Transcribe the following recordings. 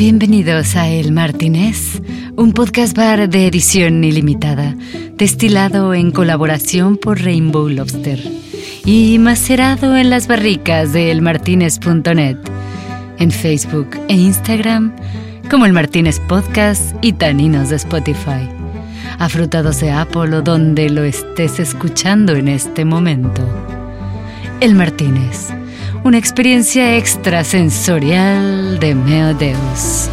Bienvenidos a El Martínez, un podcast bar de edición ilimitada, destilado en colaboración por Rainbow Lobster y macerado en las barricas de elmartinez.net, en Facebook e Instagram como El Martínez Podcast y Taninos de Spotify, afrutados de Apple o donde lo estés escuchando en este momento. El Martínez una experiencia extrasensorial de Meo Deus.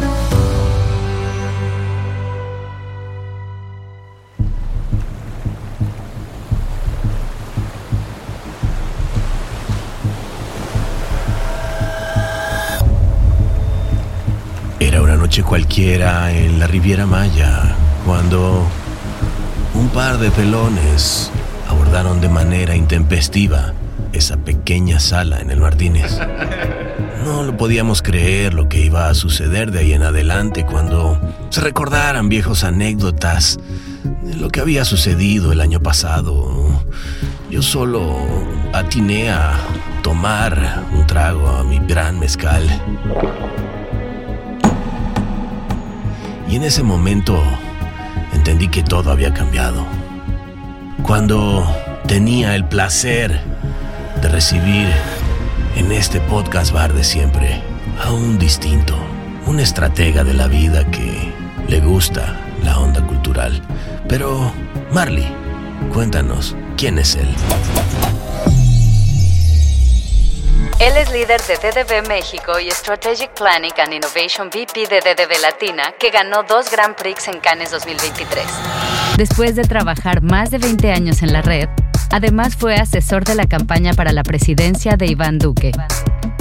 Era una noche cualquiera en la Riviera Maya, cuando un par de pelones abordaron de manera intempestiva esa pequeña sala en el Martínez. No lo podíamos creer lo que iba a suceder de ahí en adelante cuando se recordaran viejos anécdotas de lo que había sucedido el año pasado. Yo solo atiné a tomar un trago a mi gran mezcal. Y en ese momento entendí que todo había cambiado. Cuando tenía el placer de recibir en este podcast bar de siempre a un distinto, un estratega de la vida que le gusta la onda cultural. Pero, Marley, cuéntanos, ¿quién es él? Él es líder de DDB México y Strategic Planning and Innovation VP de DDB Latina, que ganó dos Grand Prix en Cannes 2023. Después de trabajar más de 20 años en la red, Además fue asesor de la campaña para la presidencia de Iván Duque.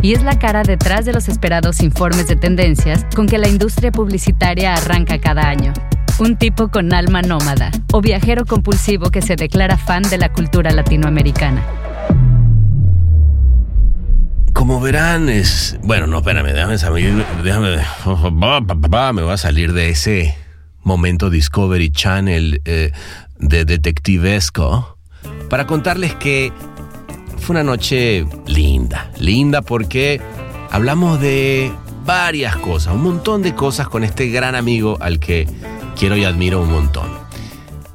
Y es la cara detrás de los esperados informes de tendencias con que la industria publicitaria arranca cada año. Un tipo con alma nómada o viajero compulsivo que se declara fan de la cultura latinoamericana. Como verán, es. Bueno, no, espérame, déjame salir. Déjame. Me voy a salir de ese momento Discovery Channel eh, de detectivesco para contarles que fue una noche linda, linda porque hablamos de varias cosas, un montón de cosas con este gran amigo al que quiero y admiro un montón.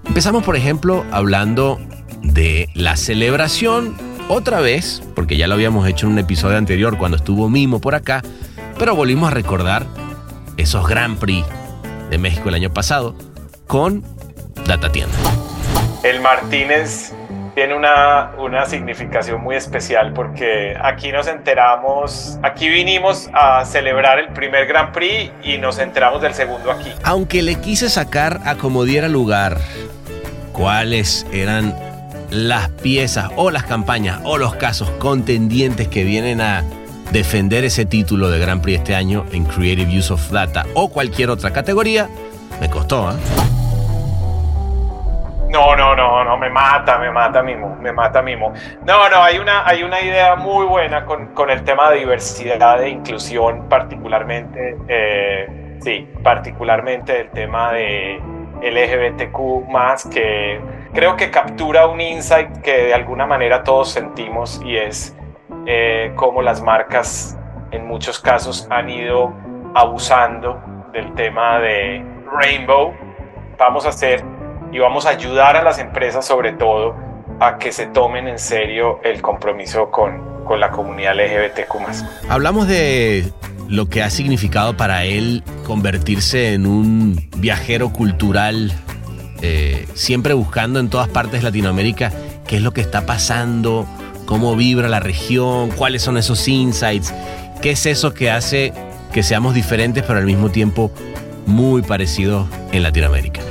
Empezamos, por ejemplo, hablando de la celebración, otra vez, porque ya lo habíamos hecho en un episodio anterior cuando estuvo Mimo por acá, pero volvimos a recordar esos Grand Prix de México el año pasado con Data Tienda. El Martínez tiene una, una significación muy especial porque aquí nos enteramos, aquí vinimos a celebrar el primer Grand Prix y nos enteramos del segundo aquí. Aunque le quise sacar a como diera lugar cuáles eran las piezas o las campañas o los casos contendientes que vienen a defender ese título de Grand Prix este año en Creative Use of Data o cualquier otra categoría, me costó, ¿eh? No, no, no, no, me mata, me mata Mimo, me mata Mimo. No, no, hay una, hay una idea muy buena con, con el tema de diversidad e inclusión, particularmente, eh, sí, particularmente el tema de LGBTQ más, que creo que captura un insight que de alguna manera todos sentimos y es eh, cómo las marcas en muchos casos han ido abusando del tema de Rainbow. Vamos a hacer y vamos a ayudar a las empresas sobre todo a que se tomen en serio el compromiso con, con la comunidad LGBTQ. Hablamos de lo que ha significado para él convertirse en un viajero cultural, eh, siempre buscando en todas partes de Latinoamérica qué es lo que está pasando, cómo vibra la región, cuáles son esos insights, qué es eso que hace que seamos diferentes pero al mismo tiempo muy parecidos en Latinoamérica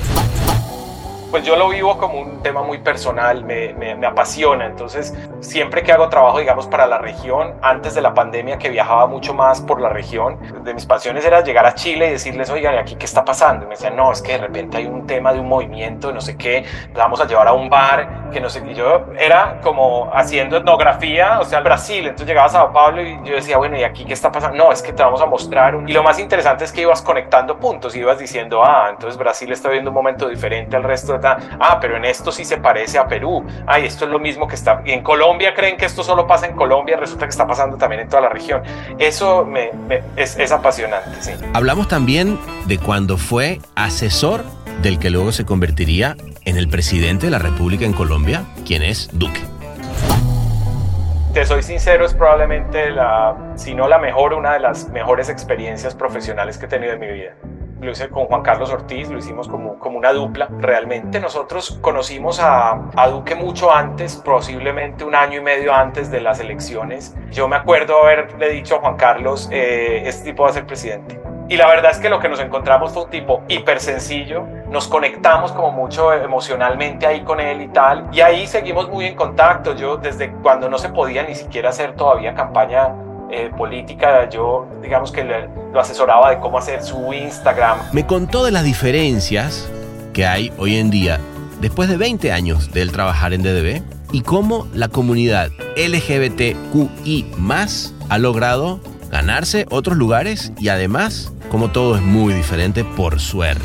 pues yo lo vivo como un tema muy personal, me, me, apasiona. Entonces, siempre que hago trabajo, digamos, para la región, antes de la pandemia que viajaba mucho más por la región, de mis pasiones era llegar a Chile y decirles, oigan, aquí qué está pasando? Y me decían, no, es que de repente hay un tema de un movimiento, no sé qué, vamos a llevar a un bar, que no sé qué. Yo era como haciendo etnografía, o sea, Brasil. Entonces llegaba a Sao Paulo y yo decía, bueno, ¿y aquí qué está pasando? No, es que te vamos a mostrar. Y lo más interesante es que ibas conectando puntos, ibas diciendo, ah, entonces Brasil está viviendo un momento diferente al resto ah, pero en esto sí se parece a Perú, ay, esto es lo mismo que está, y en Colombia creen que esto solo pasa en Colombia, resulta que está pasando también en toda la región. Eso me, es, es apasionante, sí. Hablamos también de cuando fue asesor del que luego se convertiría en el presidente de la República en Colombia, quien es Duque te soy sincero, es probablemente la, si no la mejor, una de las mejores experiencias profesionales que he tenido en mi vida. Lo hice con Juan Carlos Ortiz, lo hicimos como, como una dupla. Realmente nosotros conocimos a, Duque mucho antes, posiblemente un año y medio antes de las elecciones. Yo me acuerdo haberle dicho a Juan Carlos, eh, este tipo va a ser presidente y la verdad es que lo que nos encontramos fue un tipo hiper sencillo, nos conectamos como mucho emocionalmente ahí con él y tal, y ahí seguimos muy en contacto. Yo desde cuando no se podía ni siquiera hacer todavía campaña eh, política, yo digamos que lo asesoraba de cómo hacer su Instagram. Me contó de las diferencias que hay hoy en día, después de 20 años de él trabajar en DDB, y cómo la comunidad LGBTQI ha logrado ganarse otros lugares y además como todo es muy diferente por suerte.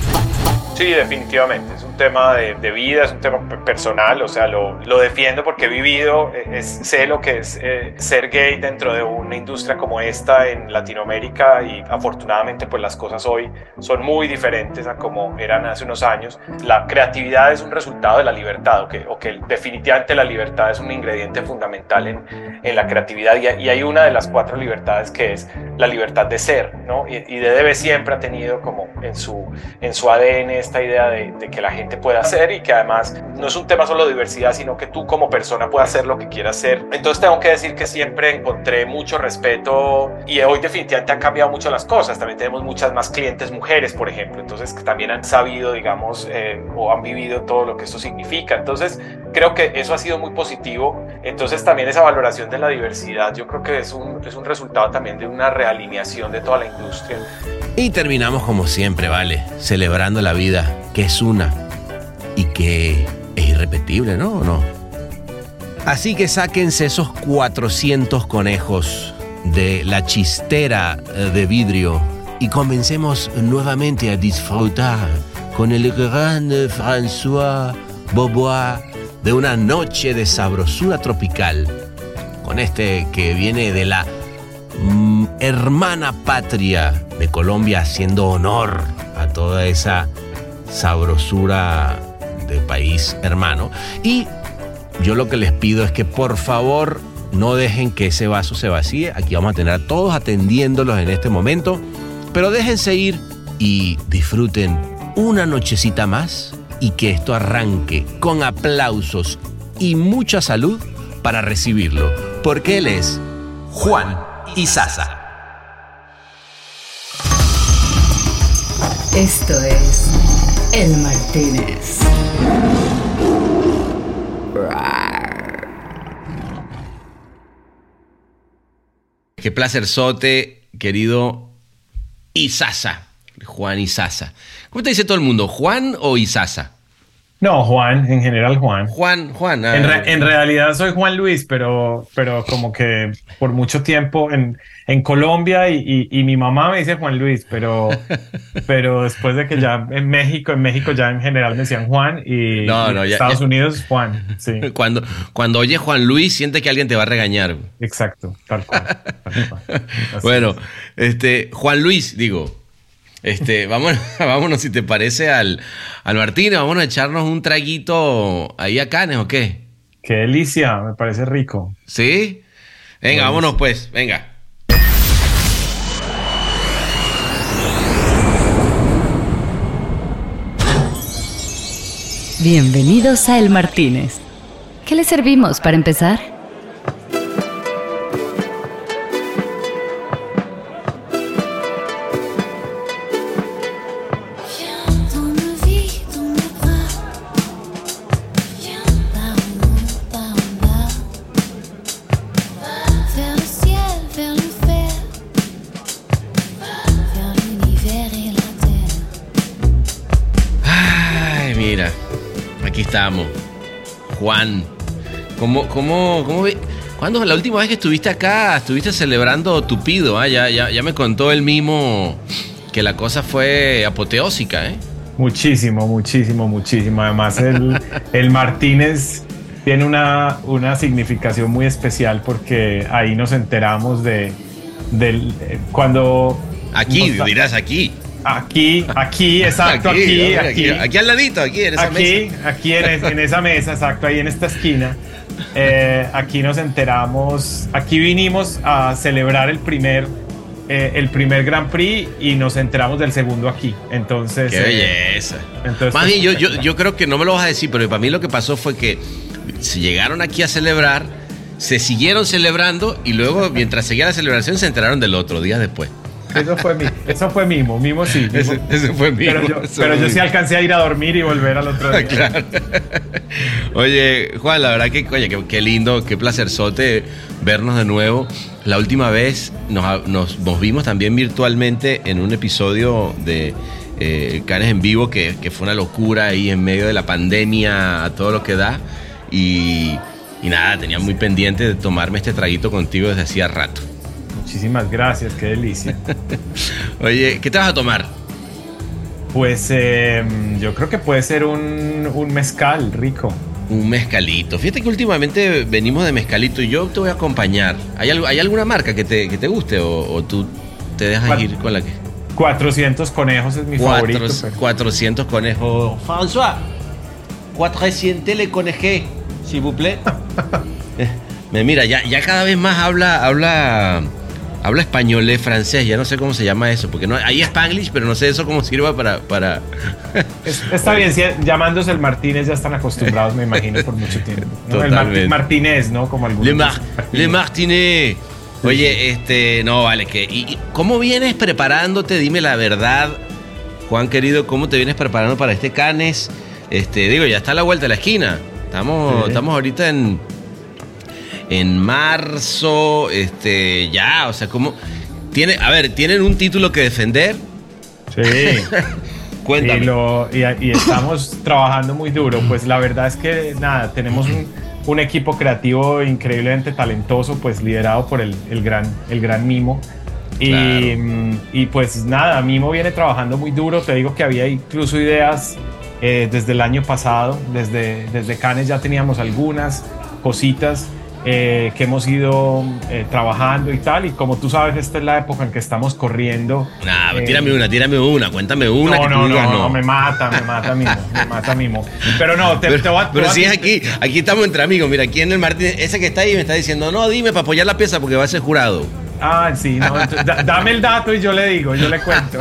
Sí, definitivamente. Tema de, vida, es un tema personal. O sea, lo, lo defiendo porque he vivido, eh, es, sé lo que es eh, ser gay dentro de una industria como esta en Latinoamérica y afortunadamente pues las cosas hoy son muy diferentes a como eran hace unos años. La creatividad es un resultado de la libertad, o que, o que definitivamente la libertad es un ingrediente fundamental en, en la creatividad y, y, hay una de las cuatro libertades que es la libertad de ser, ¿no? Y, y DDB siempre ha tenido como en su, en su ADN esta idea de, que la gente pueda hacer y que además no es un tema solo de diversidad, sino que tú como persona puedas hacer lo que quieras hacer. Entonces tengo que decir que siempre encontré mucho respeto y hoy definitivamente han cambiado mucho las cosas. También tenemos muchas más clientes mujeres, por ejemplo, entonces que también han sabido, digamos, eh, o han vivido todo lo que esto significa. Entonces creo que eso ha sido muy positivo. Entonces también esa valoración de la diversidad yo creo que es un, es un resultado también de una realineación de toda la industria. Y terminamos como siempre, ¿vale? Celebrando la vida que es una y que es irrepetible, ¿no? ¿O no? Así que sáquense esos 400 conejos de la chistera eh, de vidrio y comencemos nuevamente a disfrutar con el gran François Bobois de una noche de sabrosura tropical, con este que viene de la mm, hermana patria de Colombia haciendo honor a toda esa sabrosura de país hermano. Y yo lo que les pido es que por favor no dejen que ese vaso se vacíe. Aquí vamos a tener a todos atendiéndolos en este momento. Pero déjense ir y disfruten una nochecita más y que esto arranque con aplausos y mucha salud para recibirlo. Porque él es Juan Sasa Esto es El Martínez. Qué placer sote, querido Isasa, Juan Isasa. ¿Cómo te dice todo el mundo? ¿Juan o Isasa? No, Juan, en general Juan. Juan, Juan. En, ah, en, realidad soy Juan Luis, pero, pero como que por mucho tiempo en, en Colombia y, y, mi mamá me dice Juan Luis, pero, pero después de que ya en México, en México ya en general me decían Juan y en Estados Unidos Juan. Sí. Cuando, cuando oye Juan Luis, siente que alguien te va a regañar. Exacto, tal cual. bueno, este, Juan Luis, digo, este, vámonos, vámonos, si te parece, al, al Martínez. Vámonos a echarnos un traguito ahí a Canes, ¿o qué? Qué delicia, me parece rico. ¿Sí? Venga, vámonos pues, venga. Bienvenidos a El Martínez. ¿Qué le servimos para empezar? ¿Cuándo la última vez que estuviste acá? Estuviste celebrando Tupido, ¿ah? ya, ya, ya me contó el mismo que la cosa fue apoteósica, ¿eh? Muchísimo, muchísimo, muchísimo. Además, el, el Martínez tiene una, una significación muy especial porque ahí nos enteramos de del cuando aquí dirás aquí aquí aquí exacto aquí aquí aquí, al ladito aquí en esa aquí, mesa aquí en, esa mesa exacto ahí en esta esquina eh, aquí nos enteramos aquí vinimos a celebrar el primer eh, el primer Grand Prix y nos enteramos del segundo aquí. Entonces. ¡Qué eh, belleza! entonces, Más bien, yo, yo, yo, creo que no me lo vas a decir, pero para mí lo que pasó fue que se llegaron aquí a celebrar, se siguieron celebrando y luego, mientras seguía la celebración, se enteraron del otro día después. Eso fue, eso fue mimo, mimo sí. Ese, fue mimo. Pero yo, sí alcancé a ir a dormir y volver al otro día. Oye, Juan, la verdad que, oye, qué, lindo, qué placerzote vernos de nuevo. La última vez nos, nos, vimos también virtualmente en un episodio de eh, Canes en Vivo, que, que, fue una locura ahí en medio de la pandemia, a todo lo que da. Y, y nada, tenía muy pendiente de tomarme este traguito contigo desde hacía rato. Muchísimas gracias, qué delicia. Oye, ¿qué te vas a tomar? Pues em, yo creo que puede ser un, un, mezcal rico. Un mezcalito. Fíjate que últimamente venimos de mezcalito y yo te voy a acompañar. ¿Hay, ¿hay alguna marca que te, que te guste o, tú te dejas ir con la que? 400 conejos es mi favorito. 400 conejos. François, 400 le conejé, s'il vous plaît. Eh, mira, ya, ya cada vez más habla, habla habla español, es francés, ya no sé cómo se llama eso, porque no hay spanglish, pero no sé eso cómo sirva para... para... está bien, llamándose el Martínez ya están acostumbrados, me imagino, por mucho tiempo. El Martínez, ¿no? Como algunos. Le, Martínez. Oye, este, no, vale, que... ¿y cómo vienes preparándote? Dime la verdad, Juan querido, ¿cómo te vienes preparando para este Canes? Este, digo, ya está a la vuelta de la esquina. Estamos, estamos ahorita en en marzo, este, ya, o sea, como tiene, a ver, tienen un título que defender. Sí. Cuéntame. Y, estamos trabajando muy duro. Pues la verdad es que nada, tenemos un, equipo creativo increíblemente talentoso, pues liderado por el, gran, el gran Mimo. Y, y, pues nada, Mimo viene trabajando muy duro. Te digo que había incluso ideas eh, desde el año pasado, desde, desde Canes ya teníamos algunas cositas. Eh, que hemos ido eh, trabajando y tal. Y como tú sabes, esta es la época en que estamos corriendo. Nah, tírame una, tírame una, cuéntame una. No, no, no, no, me mata, me mata mismo, me mata mismo. Pero no, te, pero, voy a, Pero si es aquí, aquí estamos entre amigos. Mira, aquí en el Martín, ese que está ahí me está diciendo, no, dime para apoyar la pieza porque va a ser jurado. Ah, sí, no, dame el dato y yo le digo, yo le cuento.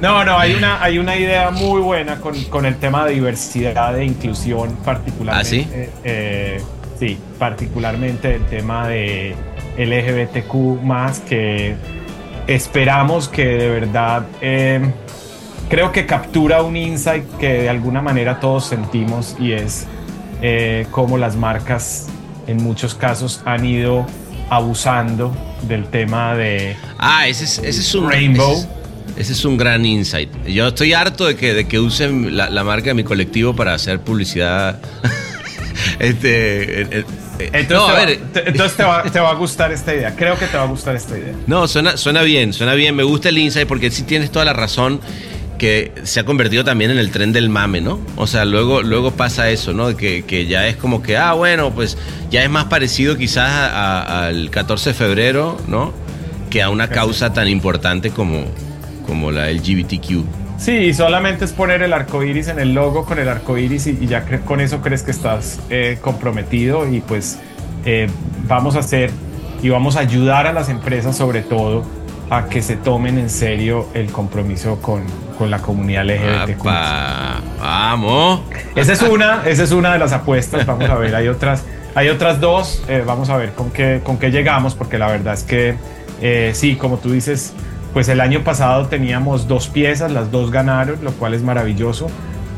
No, no, hay una, hay una idea muy buena con, con el tema de diversidad e inclusión particularmente. ¿Ah, sí? Sí, particularmente el tema de LGBTQ más que esperamos que de verdad em, creo que captura un insight que de alguna manera todos sentimos y es eh, cómo las marcas en muchos casos han ido abusando del tema de ah ese es, ese es un rainbow. ese es, un gran insight. Yo estoy harto de que de que usen la, la marca de mi colectivo para hacer publicidad Este, entonces, no, a ver. entonces te, va, a gustar esta idea. Creo que te va a gustar esta idea. No, suena, suena bien, suena bien. Me gusta el insight porque sí tienes toda la razón que se ha convertido también en el tren del mame, ¿no? O sea, luego, luego pasa eso, ¿no? Que, que ya es como que, ah, bueno, pues ya es más parecido quizás al 14 de febrero, ¿no? Que a una causa tan importante como, como la LGBTQ. Sí, solamente es poner el arco iris en el logo con el arco iris y, ya con eso crees que estás eh, comprometido y pues eh, vamos a hacer y vamos a ayudar a las empresas sobre todo a que se tomen en serio el compromiso con, con la comunidad LGBTQ. Vamos. Esa es una, esa es una de las apuestas. Vamos a ver, hay otras, hay otras dos. Eh, vamos a ver con qué, con qué llegamos, porque la verdad es que sí, como tú dices, pues el año pasado teníamos dos piezas, las dos ganaron, lo cual es maravilloso.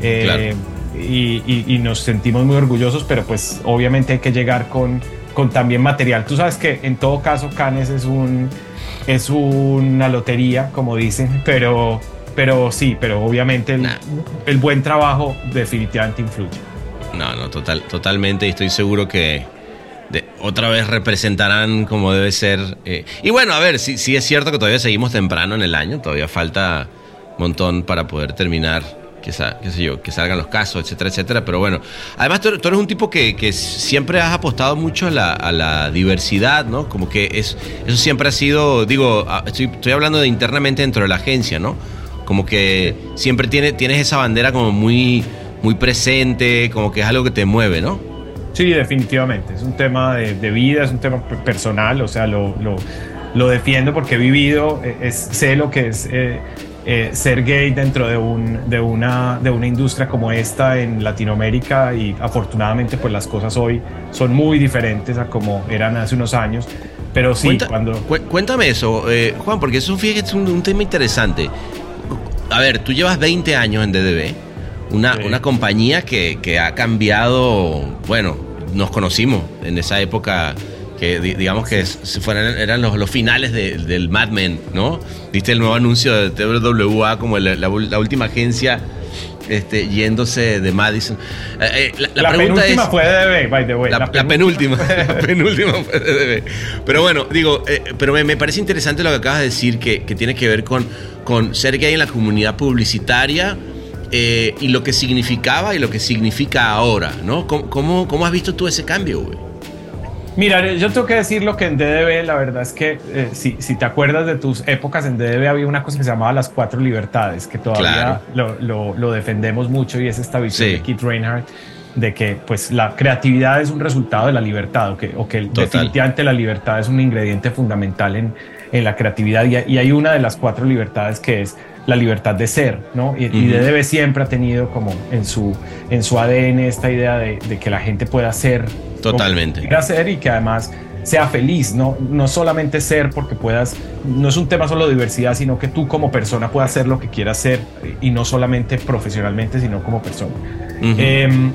Eh, y, nos sentimos muy orgullosos, pero pues obviamente hay que llegar con, con también material. Tú sabes que en todo caso Canes es, un, es una lotería, como dicen, pero, pero sí, pero obviamente el, el buen trabajo definitivamente influye. No, no, total, totalmente, y estoy seguro que, otra vez representarán como debe ser. Eh, y bueno, a ver, sí, es cierto que todavía seguimos temprano en el año, todavía falta un montón para poder terminar que, qué sé yo, que salgan los casos, etcétera, etcétera. Pero bueno, además tú, eres un tipo que, que, siempre has apostado mucho a la, diversidad, ¿no? Como que es, eso siempre ha sido, digo, estoy, estoy hablando de internamente dentro de la agencia, ¿no? Como que siempre tiene, tienes esa bandera como muy, muy presente, como que es algo que te mueve, ¿no? Sí, definitivamente. Es un tema de, de vida, es un tema personal, o sea, lo, lo, lo defiendo porque he vivido, eh, es, sé lo que es eh, eh, ser gay dentro de, un, de, una, de una industria como esta en Latinoamérica y afortunadamente pues las cosas hoy son muy diferentes a como eran hace unos años. Pero sí, cuando... Cuéntame eso, Juan, porque eso fíjate es un, un tema interesante a ver, tú llevas 20 años en DDB, una, una compañía que, que, ha cambiado, bueno, nos conocimos en esa época que digamos que fueran, eran los, los finales del Mad Men, ¿no? Viste el nuevo anuncio de TWA como la, última agencia este, yéndose de Madison. Eh, eh, la, penúltima fue de DB, by the way. La, penúltima, la penúltima fue de DB. Pero bueno, digo, eh, pero me, me, parece interesante lo que acabas de decir, que, que tiene que ver con con ser gay en la comunidad publicitaria eh, y lo que significaba y lo que significa ahora, ¿no? ¿Cómo, cómo, has visto tú ese cambio, güey? Mira, yo tengo que decir lo que en DDB, la verdad es que eh, si, si, te acuerdas de tus épocas en DDB, había una cosa que se llamaba las cuatro libertades, que todavía lo, lo, defendemos mucho y es esta visión de Keith Reinhardt de que pues la creatividad es un resultado de la libertad o que, o que definitivamente la libertad es un ingrediente fundamental en, en la creatividad y, y, hay una de las cuatro libertades que es la libertad de ser, ¿no? Y, DDB siempre ha tenido como en su, en su ADN esta idea de, que la gente pueda ser. Totalmente. Quiera ser y que además sea feliz, ¿no? No solamente ser porque puedas, no es un tema solo de diversidad, sino que tú como persona puedas ser lo que quieras ser y no solamente profesionalmente, sino como persona. Em,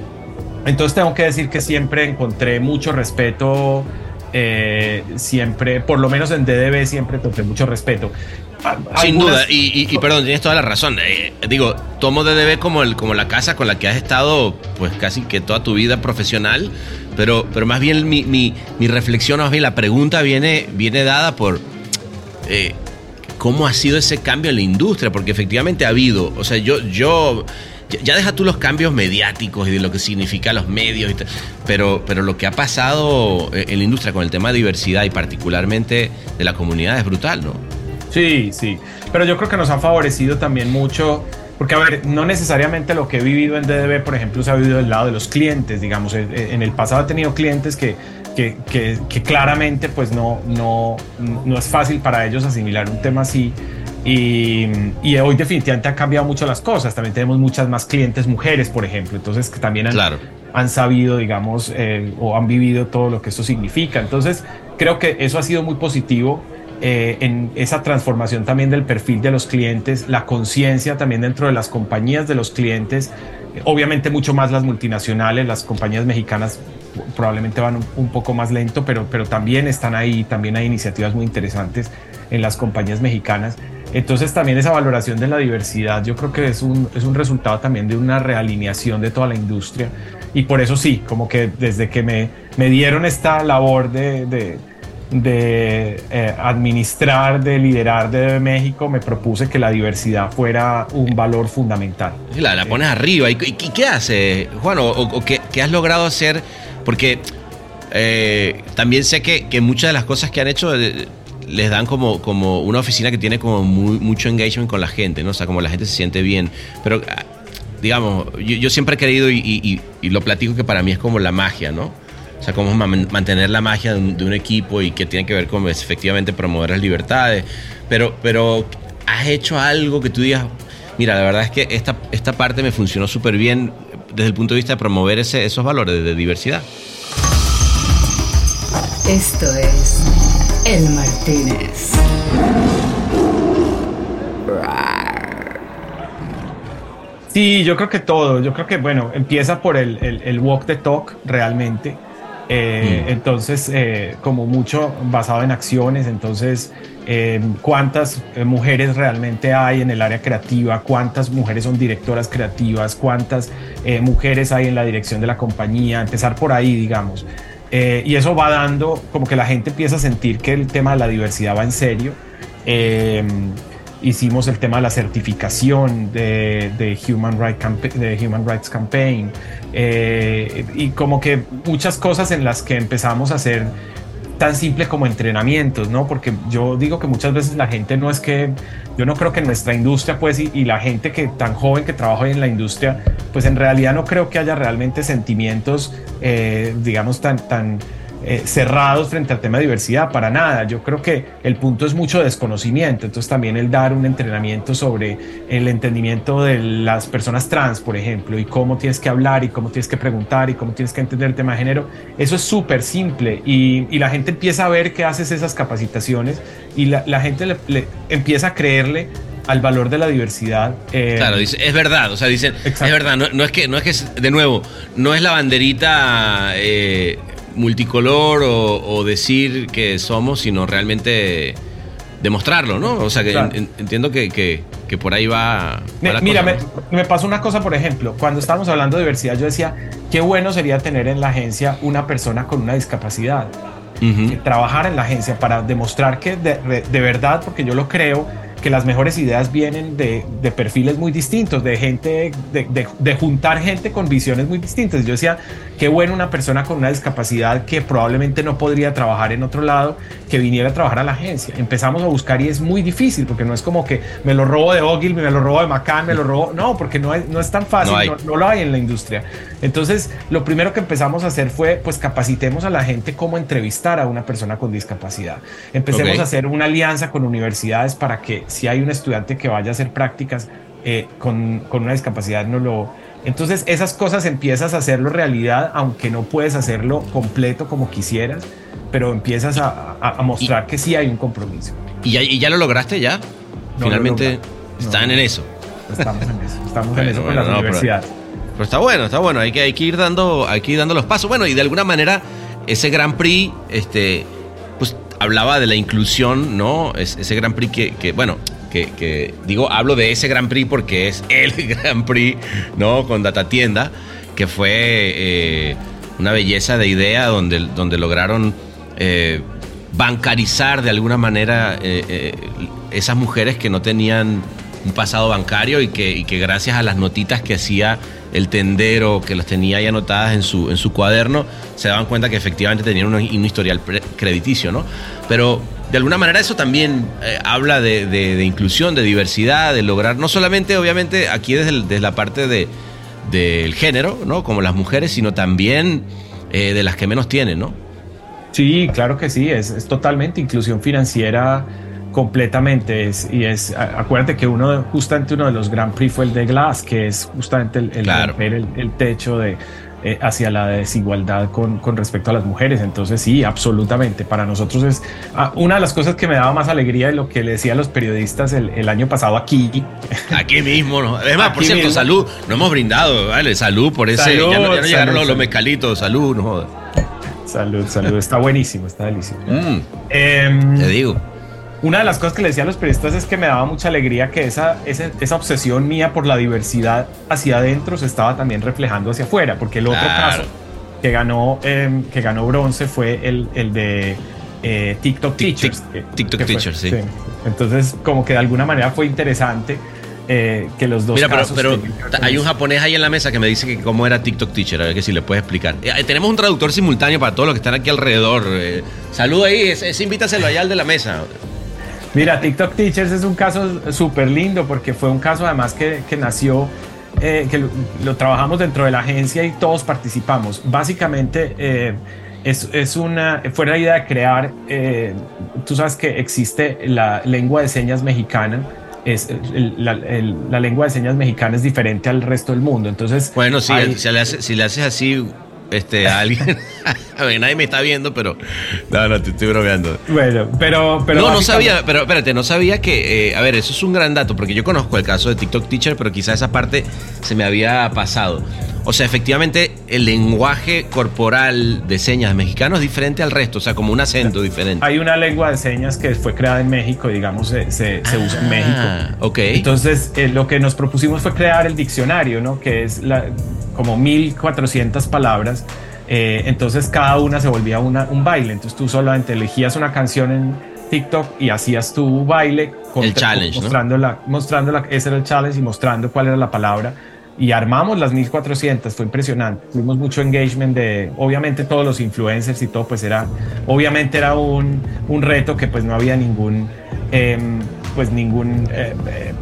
entonces tengo que decir que siempre encontré mucho respeto eh, siempre, por lo menos en DDB, siempre toqué mucho respeto. Sin duda, y, perdón, tienes toda la razón. Eh, digo, tomo DDB como, el, como la casa con la que has estado, pues casi que toda tu vida profesional, pero, pero más bien mi, mi, mi reflexión, más bien la pregunta viene, viene dada por eh, cómo ha sido ese cambio en la industria, porque efectivamente ha habido, o sea, yo, yo ya deja tú los cambios mediáticos y de lo que significa los medios, pero, pero lo que ha pasado en la industria con el tema de diversidad y particularmente de la comunidad es brutal, ¿no? Sí, sí, pero yo creo que nos ha favorecido también mucho, porque a ver, no necesariamente lo que he vivido en DDB, por ejemplo, se ha vivido del lado de los clientes, digamos, en el pasado he tenido clientes que, que, que, claramente pues no, no, no es fácil para ellos asimilar un tema así y, hoy definitivamente han cambiado mucho las cosas. También tenemos muchas más clientes mujeres, por ejemplo. Entonces, que también han, han sabido, digamos, eh, o han vivido todo lo que esto significa. Entonces, creo que eso ha sido muy positivo. Eh, en esa transformación también del perfil de los clientes, la conciencia también dentro de las compañías de los clientes, obviamente mucho más las multinacionales, las compañías mexicanas probablemente van un, poco más lento, pero, pero también están ahí, también hay iniciativas muy interesantes en las compañías mexicanas. Entonces también esa valoración de la diversidad yo creo que es un, es un resultado también de una realineación de toda la industria y por eso sí, como que desde que me, me dieron esta labor de, de, de eh, administrar, de liderar de México, me propuse que la diversidad fuera un valor fundamental. La, la pones arriba. ¿Y, qué hace, Juan? ¿O, qué, qué, has logrado hacer? Porque eh, también sé que, que, muchas de las cosas que han hecho les dan como, como una oficina que tiene como mucho engagement con la gente, ¿no? O sea, como la gente se siente bien. Pero, ah, digamos, yo, siempre he querido y, lo platico que para mí es como la magia, ¿no? O sea, como mantener la magia de un, equipo y que tiene que ver con efectivamente promover las libertades. Pero, pero has hecho algo que tú digas, mira, la verdad es que esta, esta parte me funcionó súper bien desde el punto de vista de promover ese, esos valores de diversidad. Esto es el Martínez. Sí, yo creo que todo. Yo creo que, bueno, empieza por el, el, walk the talk realmente. Eh, mm. Entonces, eh, como mucho basado en acciones, entonces, eh, cuántas mujeres realmente hay en el área creativa, cuántas mujeres son directoras creativas, cuántas mujeres hay en la dirección de la compañía, empezar por ahí, digamos. Y eso va dando como que la gente empieza a sentir que el tema de la diversidad va en serio. Hicimos el tema de la certificación de, Human, Rights Campaign eh, y como que muchas cosas en las que empezamos a hacer tan simple como entrenamientos, ¿no? Porque yo digo que muchas veces la gente no es que, yo no creo que nuestra industria, pues, y, la gente que tan joven que trabaja en la industria, pues en realidad no creo que haya realmente sentimientos, eh, digamos, tan, tan eh, cerrados frente al tema de diversidad, para nada. Yo creo que el punto es mucho desconocimiento, entonces también el dar un entrenamiento sobre el entendimiento de las personas trans, por ejemplo, y cómo tienes que hablar y cómo tienes que preguntar y cómo tienes que entender el tema de género, eso es súper simple y, y, la gente empieza a ver que haces esas capacitaciones y la, la gente le, empieza a creerle al valor de la diversidad. Eh, claro, es verdad, o sea, dicen, es verdad, no, es que, no es que, de nuevo, no es la banderita eh, multicolor o, decir que somos, sino realmente demostrarlo, ¿no? O sea, que entiendo que, por ahí va. mira, me, me, pasó una cosa, por ejemplo, cuando estábamos hablando de diversidad, yo decía, qué bueno sería tener en la agencia una persona con una discapacidad. trabajar en la agencia para demostrar que de, de verdad, porque yo lo creo, que las mejores ideas vienen de, perfiles muy distintos, de gente, de, juntar gente con visiones muy distintas. Yo decía, qué bueno una persona con una discapacidad que probablemente no podría trabajar en otro lado, que viniera a trabajar a la agencia. Empezamos a buscar y es muy difícil, porque no es como que me lo robo de Ogil, me lo robo de Macan, me lo robo. No, porque no, no es tan fácil, no, lo hay en la industria. Entonces, lo primero que empezamos a hacer fue, pues capacitemos a la gente cómo entrevistar a una persona con discapacidad. Empecemos a hacer una alianza con universidades para que si hay un estudiante que vaya a hacer prácticas eh, con, con, una discapacidad, no lo... Entonces esas cosas empiezas a hacerlo realidad, aunque no puedes hacerlo completo como quisieras, pero empiezas a, a, mostrar que sí hay un compromiso. ¿Y ya, y ya lo lograste ya? Finalmente están en eso. Estamos en eso, estamos en eso con las universidades. Pero, está bueno, está bueno, hay que, hay que ir dando, hay que ir dando los pasos. Bueno, y de alguna manera ese Gran Prix, este, hablaba de la inclusión, ¿no? ese Gran Prix que, que bueno, que, digo, hablo de ese Gran Prix porque es el Gran Prix, ¿no? Con Data Tienda, que fue eh, una belleza de idea donde, donde lograron eh, bancarizar de alguna manera eh, esas mujeres que no tenían un pasado bancario y que, gracias a las notitas que hacía el tendero que las tenía ahí anotadas en su, en su cuaderno, se daban cuenta que efectivamente tenían un, historial crediticio, ¿no? Pero de alguna manera eso también eh, habla de, inclusión, de diversidad, de lograr, no solamente obviamente aquí desde, la parte de, del género, ¿no? Como las mujeres, sino también eh, de las que menos tienen, ¿no? Sí, claro que sí, es totalmente inclusión financiera completamente. Es, y es acuérdate que uno justamente uno de los Grand Prix fue el de Glass que es justamente el, el romper el, techo de eh, hacia la desigualdad con, con, respecto a las mujeres. Entonces sí absolutamente. Para nosotros es ah, una de las cosas que me daba más alegría de lo que le decía a los periodistas el, año pasado aquí. Aquí mismo ¿no? es más por cierto salud. No hemos brindado vale salud por ese ya, no, llegaron los, mezcalitos salud. no salud salud. Está buenísimo está delicioso. Mm. Em, te digo una de las cosas que le decía a los periodistas es que me daba mucha alegría que esa, esa, obsesión mía por la diversidad hacia adentro se estaba también reflejando hacia afuera, porque el otro caso que ganó, em, que ganó bronce fue el, el de eh, TikTok Teachers. TikTok Teachers, sí. Entonces, como que de alguna manera fue interesante. Eh, que los dos Mira, pero, hay un japonés ahí en la mesa que me dice que cómo era TikTok Teacher, a ver que si le puedes explicar. Eh, tenemos un traductor simultáneo para todos los que están aquí alrededor. saluda ahí, es, es, invítaselo allá al de la mesa. Mira, TikTok Teachers es un caso súper lindo porque fue un caso además que, nació, eh, que lo, trabajamos dentro de la agencia y todos participamos. Básicamente eh, es, una, fue la idea de crear, eh, tú sabes que existe la lengua de señas mexicana. Es, la, lengua de señas mexicana es diferente al resto del mundo. Entonces, bueno, si, si le haces así este, a alguien. a ver, nadie me está viendo, pero. No, no, te estoy bromeando. Bueno, pero. pero no, no sabía, pero espérate, no sabía que. Eh, a ver, eso es un gran dato, porque yo conozco el caso de TikTok Teacher, pero quizá esa parte se me había pasado. O sea, efectivamente, el lenguaje corporal de señas mexicano es diferente al resto, o sea, como un acento diferente. Hay una lengua de señas que fue creada en México, digamos, se, se, usa en ah, México. Ok. Entonces, eh, lo que nos propusimos fue crear el diccionario, ¿no? Que es la, como 1400 palabras. Eh, entonces cada una se volvía una, un baile. Entonces tú solamente elegías una canción en, TikTok y hacías tu baile. el challenge, mostrando ¿no? La, mostrando la, ese era el challenge y mostrando cuál era la palabra. Y armamos las 1400, fue impresionante. Tuvimos mucho engagement de, obviamente, todos los influencers y todo, pues era, obviamente era un, un reto que pues no había ningún, em, pues ningún eh, eh,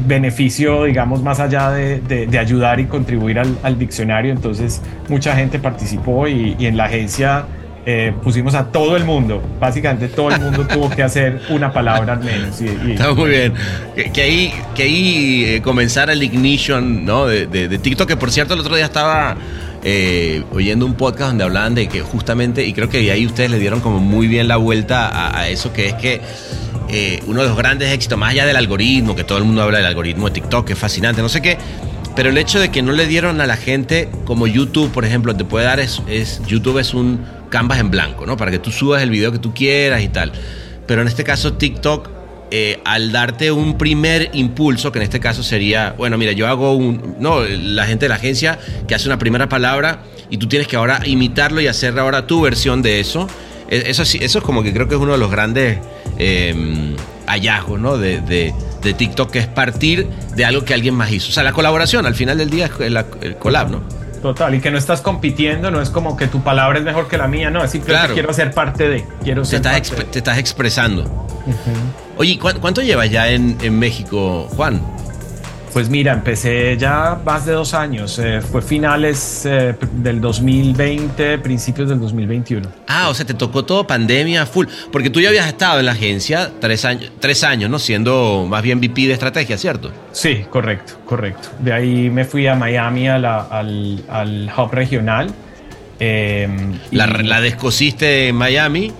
beneficio, digamos, más allá de, de, ayudar y contribuir al, diccionario. Entonces, mucha gente participó y en la agencia eh, pusimos a todo el mundo, básicamente todo el mundo tuvo que hacer una palabra al menos. Está muy bien. Que, ahí, que ahí eh, comenzara el ignition ¿no? de, de, TikTok, que por cierto el otro día estaba eh, oyendo un podcast donde hablaban de que justamente, y creo que ahí ustedes le dieron como muy bien la vuelta a, a eso, que es que uno de los grandes éxitos, más allá del algoritmo, que todo el mundo habla del algoritmo de TikTok, que es fascinante, no sé qué, pero el hecho de que no le dieron a la gente como YouTube, por ejemplo, te puede dar es, es YouTube es un canvas en blanco, ¿no? Para que tú subas el video que tú quieras y tal. Pero en este caso TikTok, eh, al darte un primer impulso, que en este caso sería, bueno, mira, yo hago un, no, la gente de la agencia que hace una primera palabra y tú tienes que ahora imitarlo y hacer ahora tu versión de eso. E, eso, eso es como que creo que es uno de los grandes em, hallazgos, ¿no? De, de, de, TikTok, que es partir de algo que alguien más hizo. O sea, la colaboración, al final del día es el collab, ¿no? Total, y que no estás compitiendo, no es como que tu palabra es mejor que la mía, no, es simplemente quiero ser parte de, quiero ser te estás, te estás expresando. Oye, ¿cuánto llevas ya en, en México, Juan? Pues mira, empecé ya más de dos años. Eh, fue finales eh, del 2020, principios del 2021. Ah, o sea, te tocó todo pandemia full. Porque tú ya habías estado en la agencia tres años, tres años ¿no? Siendo más bien VP de estrategia, ¿cierto? Sí, correcto, correcto. De ahí me fui a Miami al, al, hub regional. Eh, la, la descosiste en Miami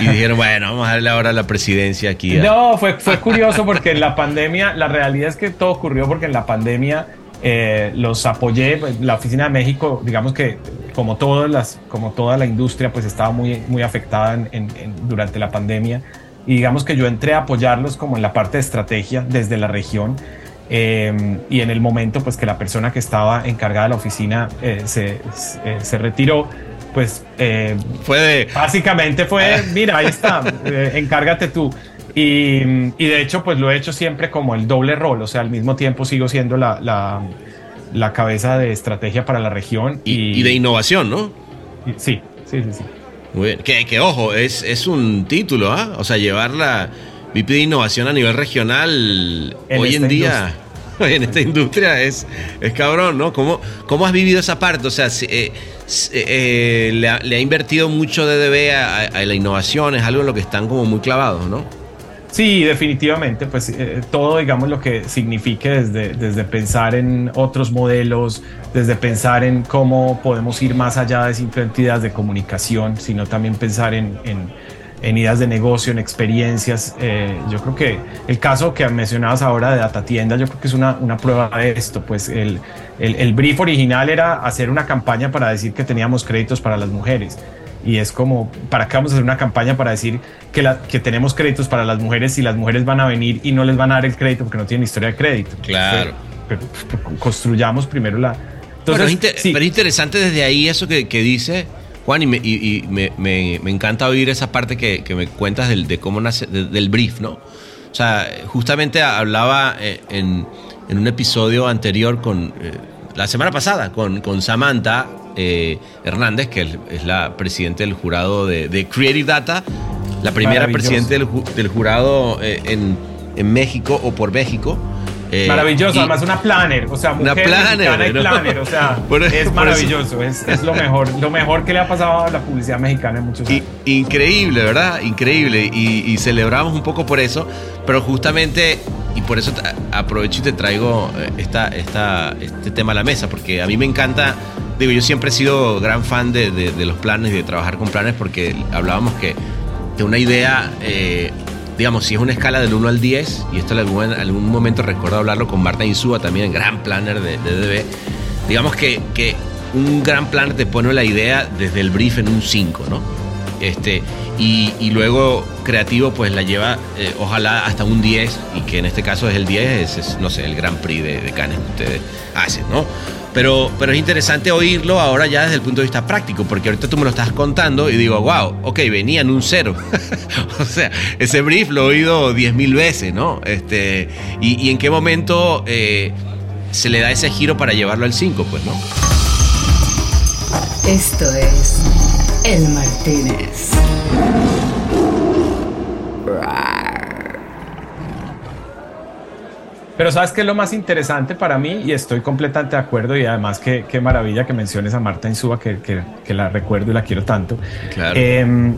y dijeron, bueno, vamos a darle ahora la presidencia aquí. No, fue, fue curioso porque en la pandemia, la realidad es que todo ocurrió porque en la pandemia eh, los apoyé. Pues, la oficina de México, digamos que como todas las, como toda la industria, pues estaba muy, muy afectada en, durante la pandemia. Y digamos que yo entré a apoyarlos como en la parte de estrategia desde la región. Eh, y en el momento pues que la persona que estaba encargada de la oficina eh, se, se, retiró, pues eh, fue de... Básicamente fue, mira, ahí está, eh, encárgate tú. Y, y, de hecho, pues lo he hecho siempre como el doble rol, o sea, al mismo tiempo sigo siendo la, la, la cabeza de estrategia para la región. Y, y de innovación, ¿no? sí, sí, sí, sí. Muy bien. Que, que ojo, es, es un título, ¿ah? O sea, llevar la VIP de innovación a nivel regional hoy en día... en esta industria es, es cabrón, ¿no? ¿Cómo, ¿Cómo has vivido esa parte? O sea, eh, eh, le, ha, invertido mucho DDB a, la innovación, es algo en lo que están como muy clavados, ¿no? Sí, definitivamente, pues eh, todo, digamos, lo que signifique desde, desde pensar en otros modelos, desde pensar en cómo podemos ir más allá de simplemente de comunicación, sino también pensar en en ideas de negocio, en experiencias. Eh, yo creo que el caso que mencionabas ahora de Data Tienda, yo creo que es una, una prueba de esto. Pues el, el, el, brief original era hacer una campaña para decir que teníamos créditos para las mujeres. Y es como, ¿para qué vamos a hacer una campaña para decir que, la, que tenemos créditos para las mujeres si las mujeres van a venir y no les van a dar el crédito porque no tienen historia de crédito? Claro. Pero, construyamos primero la... Entonces, pero, es interesante desde ahí eso que, que dice Juan, y me, me, encanta oír esa parte que, me cuentas del, de cómo nace, del brief, ¿no? O sea, justamente hablaba eh, en, un episodio anterior con, eh, la semana pasada, con, con Samantha eh, Hernández, que es la presidenta del jurado de, Creative Data, la primera presidenta del, del jurado en, en México o por México. Eh, maravilloso, además una planner, o sea, una planner, planner, o sea, es maravilloso, es, lo mejor, lo mejor que le ha pasado a la publicidad mexicana en muchos años. increíble, ¿verdad? Increíble, y, celebramos un poco por eso, pero justamente, y por eso aprovecho y te traigo eh, esta, esta, este tema a la mesa, porque a mí me encanta, digo, yo siempre he sido gran fan de, los planes y de trabajar con planes, porque hablábamos que de una idea... Eh, digamos, si es una escala del 1 al 10, y esto en algún, algún momento recuerdo hablarlo con Marta Insúa, también gran planner de, DB, digamos que, que un gran planner te pone la idea desde el brief en un 5, ¿no? Este, y, y, luego creativo pues la lleva eh, ojalá hasta un 10 y que en este caso es el 10, es, no sé, el Grand Prix de, de que ustedes hacen, ¿no? Pero, pero es interesante oírlo ahora ya desde el punto de vista práctico, porque ahorita tú me lo estás contando y digo, wow, ok, venía en un cero. o sea, ese brief lo he oído 10.000 veces, ¿no? Este, y, en qué momento eh, se le da ese giro para llevarlo al 5, pues, ¿no? Esto es El Martínez. Pero sabes qué es lo más interesante para mí y estoy completamente de acuerdo y además qué, qué maravilla que menciones a Marta Insúa que, que, que, la recuerdo y la quiero tanto. Claro. Eh,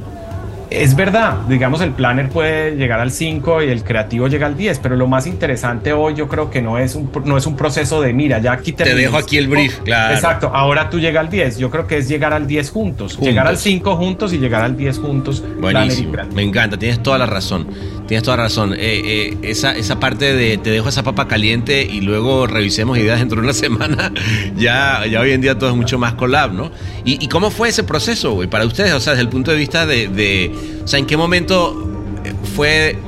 es verdad, digamos, el planner puede llegar al 5 y el creativo llega al 10, pero lo más interesante hoy yo creo que no es un, no es un proceso de, mira, ya aquí te... Te dejo aquí el brief, claro. Exacto, ahora tú llegas al 10, yo creo que es llegar al 10 juntos, llegar al 5 juntos y llegar al 10 juntos. Buenísimo, me encanta, tienes toda la razón, tienes toda razón. Eh, eh, esa, esa parte de te dejo esa papa caliente y luego revisemos ideas dentro de una semana, ya, ya hoy en día todo es mucho más collab, ¿no? ¿Y, cómo fue ese proceso, güey, para ustedes? O sea, desde el punto de vista de o sea, ¿en qué momento eh, fue...?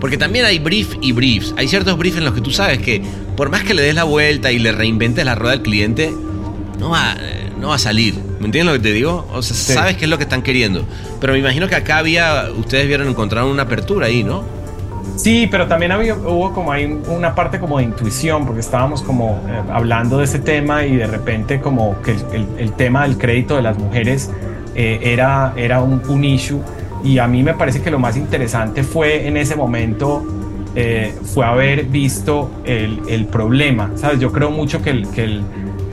Porque también hay brief y briefs. Hay ciertos briefs en los que tú sabes que por más que le des la vuelta y le reinventes la rueda al cliente, no va, no va a salir. ¿Me entiendes lo que te digo? O sea, sabes qué es lo que están queriendo. Pero me imagino que acá había, ustedes vieron encontrar una apertura ahí, ¿no? Sí, pero también había, hubo como hay una parte como de intuición, porque estábamos como eh, hablando de ese tema y de repente como que el, tema del crédito de las mujeres era, era un, un issue y a mí me parece que lo más interesante fue en ese momento eh, fue haber visto el, el, problema, ¿sabes? Yo creo mucho que, el, que, el,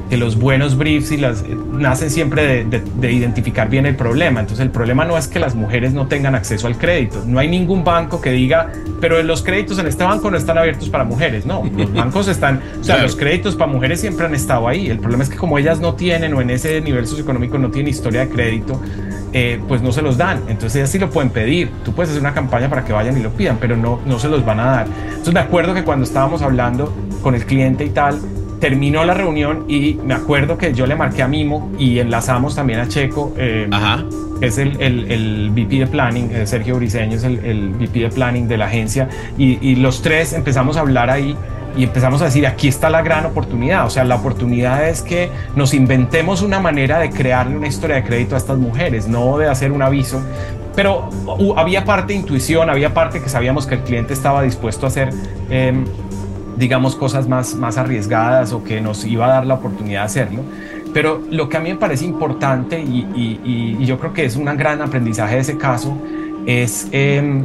que los buenos briefs y las, nacen siempre de, de, identificar bien el problema. Entonces el problema no es que las mujeres no tengan acceso al crédito. No hay ningún banco que diga, pero los créditos en este banco no están abiertos para mujeres. No, los bancos están, o sea, los créditos para mujeres siempre han estado ahí. El problema es que como ellas no tienen o en ese nivel socioeconómico no tienen historia de crédito, eh, pues no se los dan. Entonces ellas sí lo pueden pedir. Tú puedes hacer una campaña para que vayan y lo pidan, pero no, no se los van a dar. Entonces me acuerdo que cuando estábamos hablando con el cliente y tal, terminó la reunión y me acuerdo que yo le marqué a Mimo y enlazamos también a Checo, eh, que es el, el, el, VP de Planning, eh, Sergio Briseño es el, el, VP de Planning de la agencia, y, y los tres empezamos a hablar ahí y empezamos a decir, aquí está la gran oportunidad. O sea, la oportunidad es que nos inventemos una manera de crearle una historia de crédito a estas mujeres, no de hacer un aviso. Pero había parte de intuición, había parte que sabíamos que el cliente estaba dispuesto a hacer, em, digamos, cosas más, más arriesgadas o que nos iba a dar la oportunidad de hacerlo. Pero lo que a mí me parece importante y, y, yo creo que es un gran aprendizaje de ese caso es... Eh,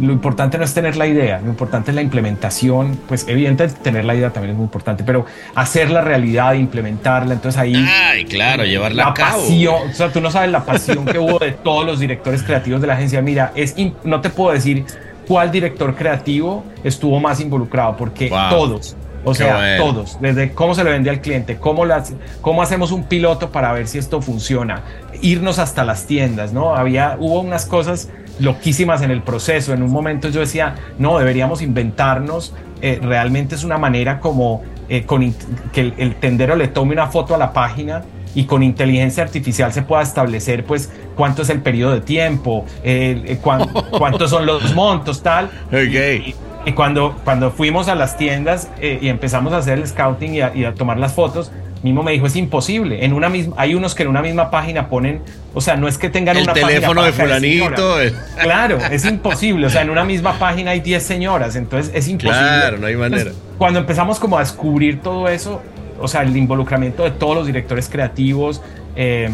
lo importante no es tener la idea, lo importante es la implementación. Pues evidentemente tener la idea también es muy importante, pero hacer la realidad, implementarla, entonces ahí... Ay, claro, llevarla a cabo. Pasión, o sea, tú no sabes la pasión que hubo de todos los directores creativos de la agencia. Mira, es no te puedo decir cuál director creativo estuvo más involucrado, porque todos, o sea, todos, desde cómo se le vende al cliente, cómo, las, cómo hacemos un piloto para ver si esto funciona, irnos hasta las tiendas, ¿no? Había, hubo unas cosas loquísimas en el proceso. En un momento yo decía, no, deberíamos inventarnos, eh, realmente es una manera como eh, con que el, tendero le tome una foto a la página y con inteligencia artificial se pueda establecer pues cuánto es el periodo de tiempo, eh, cuántos son los montos, tal. Okay. Y, cuando, cuando fuimos a las tiendas y empezamos a hacer el scouting y a tomar las fotos, mismo me dijo, es imposible. En una misma, hay unos que en una misma página ponen, o sea, no es que tengan el una teléfono de fulanito. Claro, es imposible. O sea, en una misma página hay 10 señoras, entonces es imposible. Claro, no hay manera. cuando empezamos como a descubrir todo eso, o sea, el involucramiento de todos los directores creativos, eh,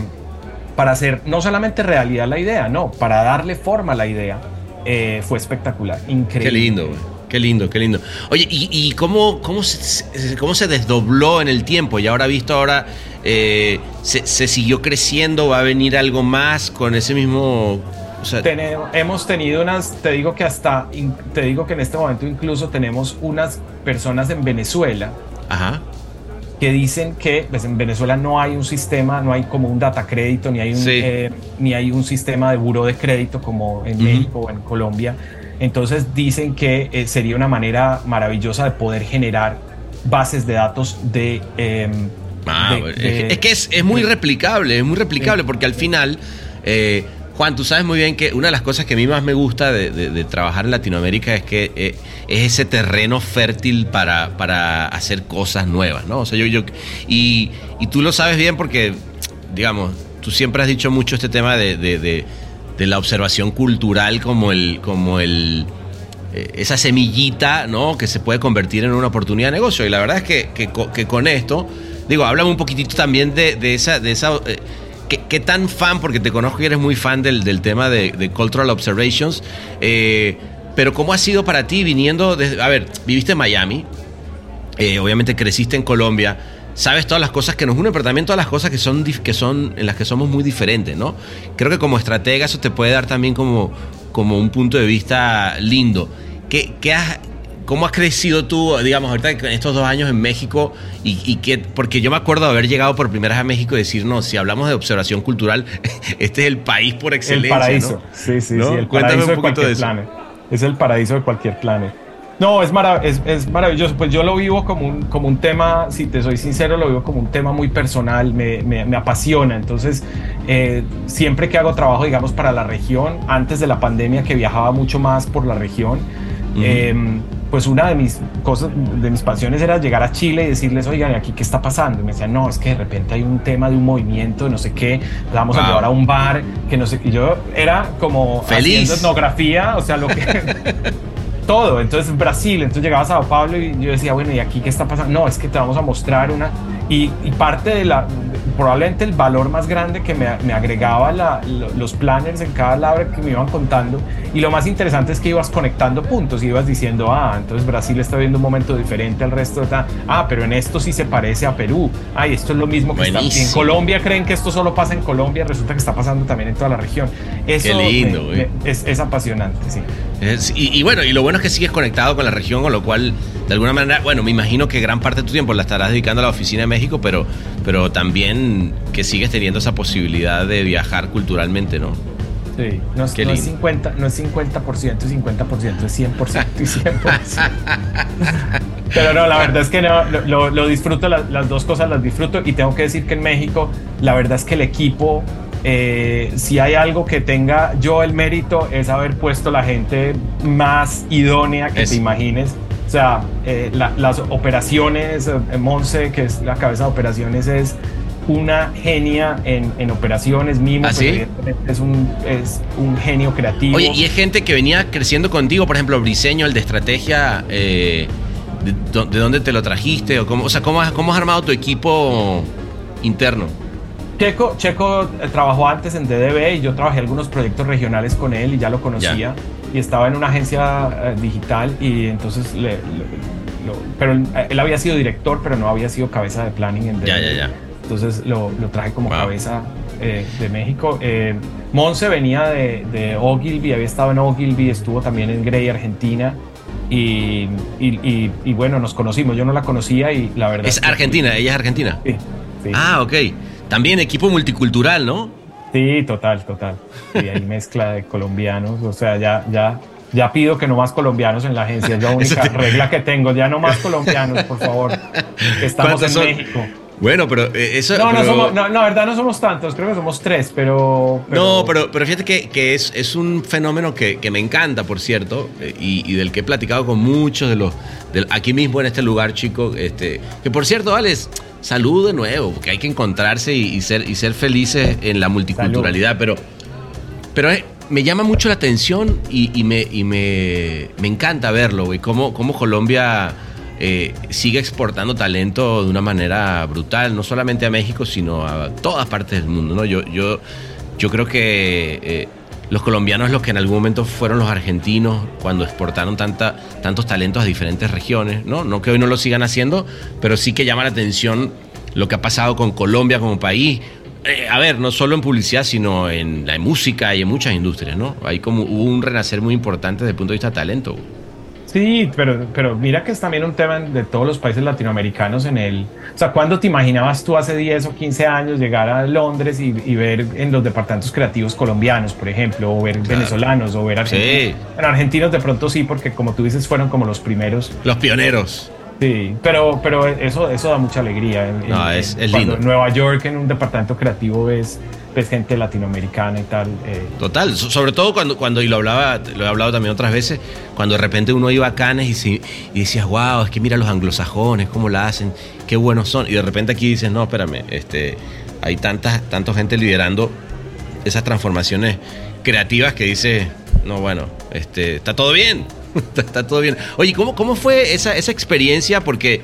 para hacer no solamente realidad la idea, no, para darle forma a la idea, eh, fue espectacular, increíble. Qué lindo, güey. Qué lindo, qué lindo. Oye, ¿y, cómo, cómo, se, cómo se desdobló en el tiempo? Y ahora visto, ahora eh, se, siguió creciendo, va a venir algo más con ese mismo... hemos tenido unas, te digo que hasta, te digo que en este momento incluso tenemos unas personas en Venezuela Ajá. Que dicen que pues en Venezuela no hay un sistema, no hay como un data crédito, ni hay un, eh, ni hay un sistema de buro de crédito como en México o en Colombia. Entonces dicen que eh, sería una manera maravillosa de poder generar bases de datos de... Em, ah, es que es, muy replicable, es muy replicable porque al final... Eh, Juan, tú sabes muy bien que una de las cosas que a mí más me gusta de, trabajar en Latinoamérica es que eh, es ese terreno fértil para, para, hacer cosas nuevas, ¿no? O sea, yo, y, tú lo sabes bien porque, digamos, tú siempre has dicho mucho este tema de, la observación cultural como el, como el, eh, esa semillita, ¿no? Que se puede convertir en una oportunidad de negocio. Y la verdad es que, con esto, digo, háblame un poquitito también de, de esa, de esa eh, ¿Qué, tan fan, porque te conozco que eres muy fan del, tema de, Cultural Observations, eh, pero cómo ha sido para ti viniendo desde, a ver, viviste en Miami, eh, obviamente creciste en Colombia, sabes todas las cosas que nos unen, pero también todas las cosas que son, que son en las que somos muy diferentes, ¿no? Creo que como estratega eso te puede dar también como, como un punto de vista lindo. ¿Qué, qué has, ¿Cómo has crecido tú, digamos, ahorita en estos dos años en México? Y, qué, porque yo me acuerdo de haber llegado por primera vez a México y decir, no, si hablamos de observación cultural, este es el país por excelencia. El paraíso, sí, sí, sí, el paraíso de cualquier plan. Es el paraíso de cualquier plan. No, es, es, maravilloso. Pues yo lo vivo como un, como un tema, si te soy sincero, lo vivo como un tema muy personal, me, me, apasiona. Entonces, eh, siempre que hago trabajo, digamos, para la región, antes de la pandemia que viajaba mucho más por la región, pues una de mis cosas, de mis pasiones era llegar a Chile y decirles, oigan, aquí qué está pasando. Y me decían, no, es que de repente hay un tema de un movimiento, de no sé qué, vamos a llevar a un bar, que no sé qué. yo era como Feliz. etnografía, o sea, lo que. todo. Entonces, Brasil, entonces llegaba a Sao Paulo y yo decía, bueno, ¿y aquí qué está pasando? No, es que te vamos a mostrar una. Y, y parte de la, probablemente el valor más grande que me, me agregaba la, los planners en cada lado que me iban contando. Y lo más interesante es que ibas conectando puntos, ibas diciendo, ah, entonces Brasil está viendo un momento diferente al resto. De ah, pero en esto sí se parece a Perú. Ay, esto es lo mismo que está en Colombia. Creen que esto solo pasa en Colombia, resulta que está pasando también en toda la región. Eso Qué lindo, es, es, apasionante, sí. y, y, bueno, y lo bueno es que sigues conectado con la región, con lo cual, de alguna manera, bueno, me imagino que gran parte de tu tiempo la estarás dedicando a la oficina de México, pero, pero también que sigues teniendo esa posibilidad de viajar culturalmente, ¿no? Sí, no es, 50, no es 50% y 50%, es 100% y 100%. Pero no, la verdad es que no, lo, disfruto, las, dos cosas las disfruto y tengo que decir que en México la verdad es que el equipo, eh, si hay algo que tenga yo el mérito es haber puesto la gente más idónea que te imagines. O sea, eh, las operaciones, eh, Monse, que es la cabeza de operaciones, es una genia en, operaciones, Mimo, ¿Ah, es, un, es un genio creativo. Oye, y es gente que venía creciendo contigo, por ejemplo, Briseño, el de estrategia, eh, de, dónde te lo trajiste? O, cómo, o sea, ¿cómo has, ¿cómo has armado tu equipo interno? Checo, Checo eh, trabajó antes en DDB y yo trabajé algunos proyectos regionales con él y ya lo conocía. Y estaba en una agencia eh, digital y entonces le, pero él, había sido director, pero no había sido cabeza de planning en DDB. Ya, ya, ya. Entonces lo, traje como cabeza eh, de México. Eh, Monse venía de, de, Ogilvy, había estado en Ogilvy, estuvo también en Grey, Argentina. Y, y, bueno, nos conocimos. Yo no la conocía y la verdad. Es Argentina, ella es argentina. Sí, Ah, ok. También equipo multicultural, ¿no? Sí, total, total. Y hay mezcla de colombianos. O sea, ya, ya, ya pido que no más colombianos en la agencia. Es la única regla que tengo. Ya no más colombianos, por favor. estamos en México. Bueno, pero eh, eso. No, no, somos, no, no, verdad no somos tantos, creo que somos tres, pero. No, pero, pero fíjate que, que es, es, un fenómeno que, que, me encanta, por cierto, eh, y, y, del que he platicado con muchos de los. aquí mismo en este lugar, chico. Este, que por cierto, Alex, salud de nuevo, porque hay que encontrarse y, ser, y ser felices en la multiculturalidad, pero. Pero eh, me llama mucho la atención y, y me, y me, me encanta verlo, güey, cómo, cómo Colombia eh, sigue exportando talento de una manera brutal, no solamente a México, sino a todas partes del mundo. ¿no? Yo, yo, yo creo que eh, los colombianos, los que en algún momento fueron los argentinos, cuando exportaron tanta, tantos talentos a diferentes regiones, ¿no? no que hoy no lo sigan haciendo, pero sí que llama la atención lo que ha pasado con Colombia como país. Eh, a ver, no solo en publicidad, sino en la música y en muchas industrias, ¿no? Hay como hubo un renacer muy importante desde el punto de vista de talento. Sí, pero, pero mira que es también un tema de todos los países latinoamericanos en el... O sea, ¿cuándo te imaginabas tú hace 10 o 15 años llegar a Londres y, ver en los departamentos creativos colombianos, por ejemplo, o ver venezolanos, o ver argentinos? Sí. En argentinos de pronto sí, porque como tú dices, fueron como los primeros. Los pioneros. Sí, pero, pero eso, eso da mucha alegría. no, es, lindo. En Nueva York, en un departamento creativo, ves, ves gente latinoamericana y tal. Eh. Total, sobre todo cuando, cuando, y lo hablaba, lo he hablado también otras veces, cuando de repente uno iba a Cannes y, y decías, wow, es que mira los anglosajones, cómo la hacen, qué buenos son. Y de repente aquí dices, no, espérame, este, hay tanta, tanta gente liderando esas transformaciones creativas que dice, no, bueno, este, está todo bien está, todo bien. Oye, ¿cómo, cómo fue esa, esa experiencia? Porque,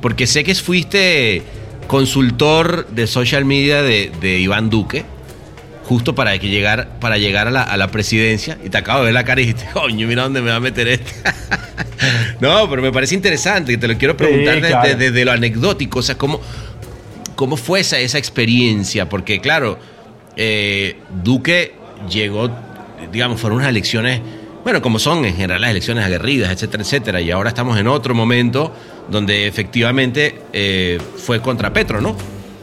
porque sé que fuiste consultor de social media de, Iván Duque, justo para que llegar, para llegar a la, a la, presidencia, y te acabo de ver la cara y dijiste, coño, mira dónde me va a meter este. no, pero me parece interesante, que te lo quiero preguntar desde, lo anecdótico, o sea, ¿cómo, cómo fue esa, esa experiencia? Porque, claro, eh, Duque llegó, digamos, fueron unas elecciones bueno, como son en general las elecciones aguerridas, etcétera, etcétera. Y ahora estamos en otro momento donde efectivamente eh, fue contra Petro, ¿no?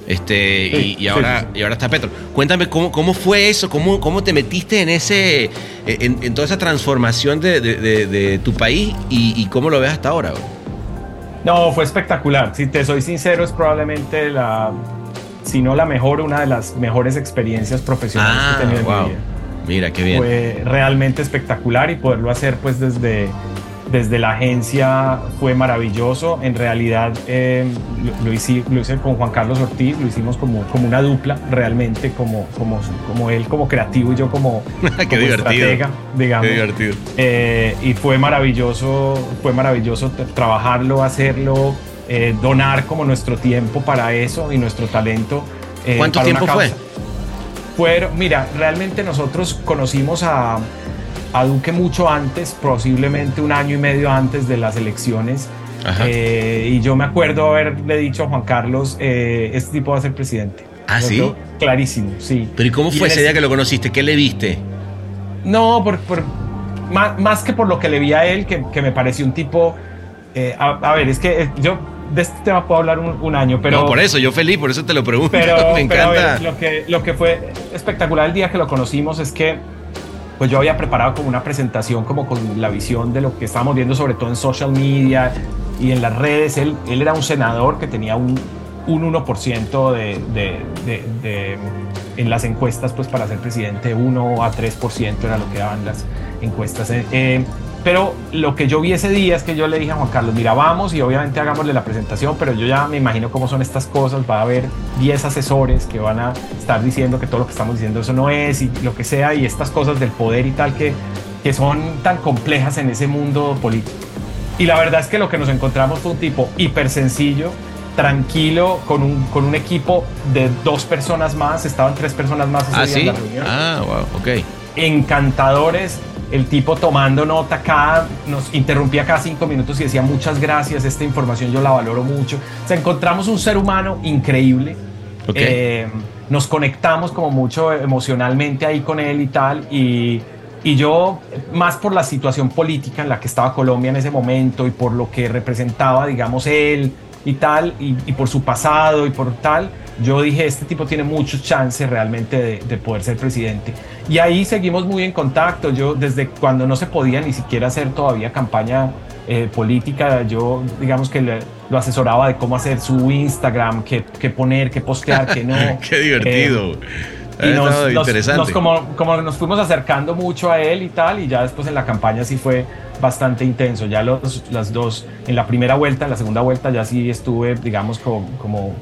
Este, y, ahora, y ahora está Petro. Cuéntame cómo, cómo fue eso, cómo, cómo te metiste en ese, en, toda esa transformación de, tu país y, cómo lo ves hasta ahora. No, fue espectacular. Si te soy sincero, es probablemente la, si no la mejor, una de las mejores experiencias profesionales que he tenido en ah, mi vida. Mira, qué bien. Fue realmente espectacular y poderlo hacer pues desde, desde la agencia fue maravilloso. En realidad eh, lo, hice, lo, hice, con Juan Carlos Ortiz, lo hicimos como, como una dupla, realmente como, como, como él como creativo y yo como, Qué divertido. estratega, digamos. Qué divertido. Eh, y fue maravilloso, fue maravilloso trabajarlo, hacerlo, eh, donar como nuestro tiempo para eso y nuestro talento. ¿Cuánto tiempo fue? Fueron, mira, realmente nosotros conocimos a, a Duque mucho antes, posiblemente un año y medio antes de las elecciones. Eh, y yo me acuerdo haberle dicho a Juan Carlos, eh, este tipo va a ser presidente. Ah, sí. Clarísimo, sí. Pero ¿y cómo fue ese día que lo conociste? ¿Qué le viste? No, por, más, más, que por lo que le vi a él, que, que me pareció un tipo... Eh, a, ver, es que yo de este tema puedo hablar un, año, pero... No, por eso, yo feliz, por eso te lo pregunto. Pero, Me encanta. lo, que, lo que fue espectacular el día que lo conocimos es que pues yo había preparado como una presentación como con la visión de lo que estábamos viendo sobre todo en social media y en las redes. Él, él era un senador que tenía un, un 1% de, de, de, en las encuestas pues para ser presidente, 1 a 3% era lo que daban las encuestas. Eh, eh pero lo que yo vi ese día es que yo le dije a Juan Carlos, mira, vamos y obviamente hagámosle la presentación, pero yo ya me imagino cómo son estas cosas, va a haber 10 asesores que van a estar diciendo que todo lo que estamos diciendo eso no es y lo que sea, y estas cosas del poder y tal que, que son tan complejas en ese mundo político. Y la verdad es que lo que nos encontramos fue un tipo hiper sencillo, tranquilo, con un, con un equipo de dos personas más, estaban tres personas más ese ¿Ah, día en la reunión. Ah, wow, ok. Encantadores, el tipo tomando nota cada, nos interrumpía cada cinco minutos y decía muchas gracias, esta información yo la valoro mucho. O sea, encontramos un ser humano increíble. Eh, nos conectamos como mucho emocionalmente ahí con él y tal. Y, y yo, más por la situación política en la que estaba Colombia en ese momento y por lo que representaba, digamos, él y tal, y, y por su pasado y por tal, yo dije, este tipo tiene muchos chances realmente de, poder ser presidente. Y ahí seguimos muy en contacto. Yo desde cuando no se podía ni siquiera hacer todavía campaña eh, política, yo digamos que lo asesoraba de cómo hacer su Instagram, qué, poner, qué postear, qué no. qué divertido. Eh, y nos, interesante. como, como nos fuimos acercando mucho a él y tal, y ya después en la campaña sí fue bastante intenso. Ya los, las dos, en la primera vuelta, en la segunda vuelta ya sí estuve, digamos, como, como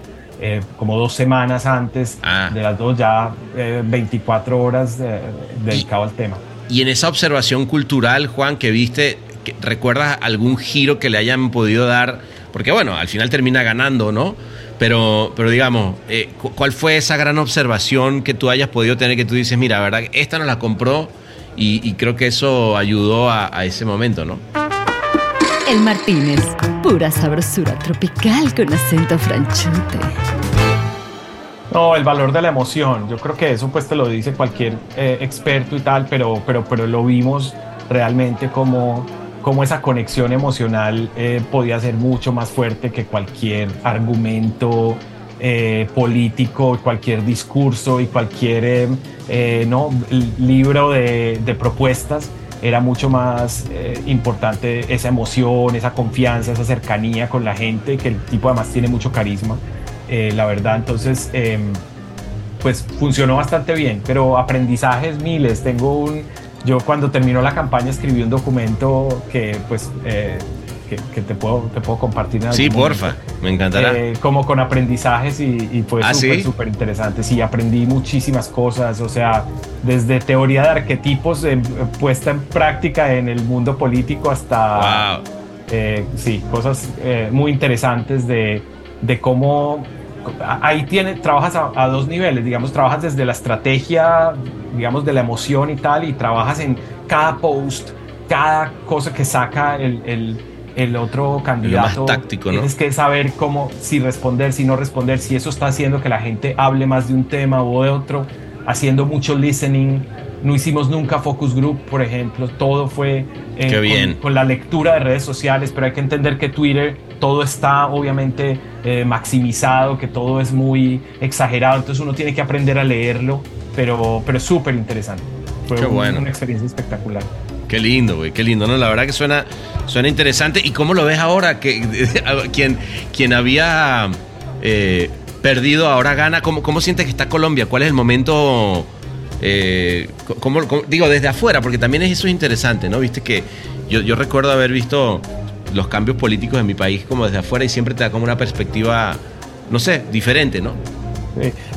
eh, como dos semanas antes ah. de las dos, ya 24 eh, horas eh, dedicado al tema. Y en esa observación cultural, Juan, que viste, ¿recuerdas algún giro que le hayan podido dar? Porque bueno, al final termina ganando, ¿no? Pero, pero digamos, ¿cuál fue esa gran observación que tú hayas podido tener que tú dices, mira, verdad, esta no la compró y, creo que eso ayudó a, a ese momento, ¿no? El Martínez, pura sabrosura tropical con acento franchute. No, el valor de la emoción. Yo creo que eso pues te lo dice cualquier eh, experto y tal, pero, pero, pero lo vimos realmente como, como esa conexión emocional eh, podía ser mucho más fuerte que cualquier argumento eh, político, cualquier discurso y cualquier no, libro de, de propuestas era mucho más eh, importante esa emoción, esa confianza, esa cercanía con la gente, que el tipo además tiene mucho carisma, eh, la verdad. Entonces, em, pues funcionó bastante bien, pero aprendizajes miles. Tengo un, yo cuando terminó la campaña escribí un documento que pues eh, que, te, puedo, te puedo compartir. sí, porfa, me encantará. Eh, como con aprendizajes y, fue ¿Ah, súper, interesante. Sí, aprendí muchísimas cosas, o sea, desde teoría de arquetipos eh, puesta en práctica en el mundo político hasta... Wow. Eh, sí, cosas muy interesantes de, de cómo ahí tiene, trabajas a, dos niveles, digamos, trabajas desde la estrategia, digamos, de la emoción y tal, y trabajas en cada post, cada cosa que saca el, el otro candidato. táctico, ¿no? Tienes que saber cómo, si responder, si no responder, si eso está haciendo que la gente hable más de un tema o de otro, haciendo mucho listening. No hicimos nunca focus group, por ejemplo, todo fue eh, con, la lectura de redes sociales, pero hay que entender que Twitter todo está obviamente eh, maximizado, que todo es muy exagerado, entonces uno tiene que aprender a leerlo, pero, pero es súper interesante. Fue una experiencia espectacular. Qué lindo, güey, qué lindo, ¿no? La verdad que suena, suena interesante. ¿Y cómo lo ves ahora? Que quien, quien había eh, perdido ahora gana. ¿Cómo, ¿Cómo sientes que está Colombia? ¿Cuál es el momento? Eh, digo, desde afuera, porque también eso es interesante, ¿no? Viste que yo, yo recuerdo haber visto los cambios políticos en mi país como desde afuera y siempre te da como una perspectiva, no sé, diferente, ¿no?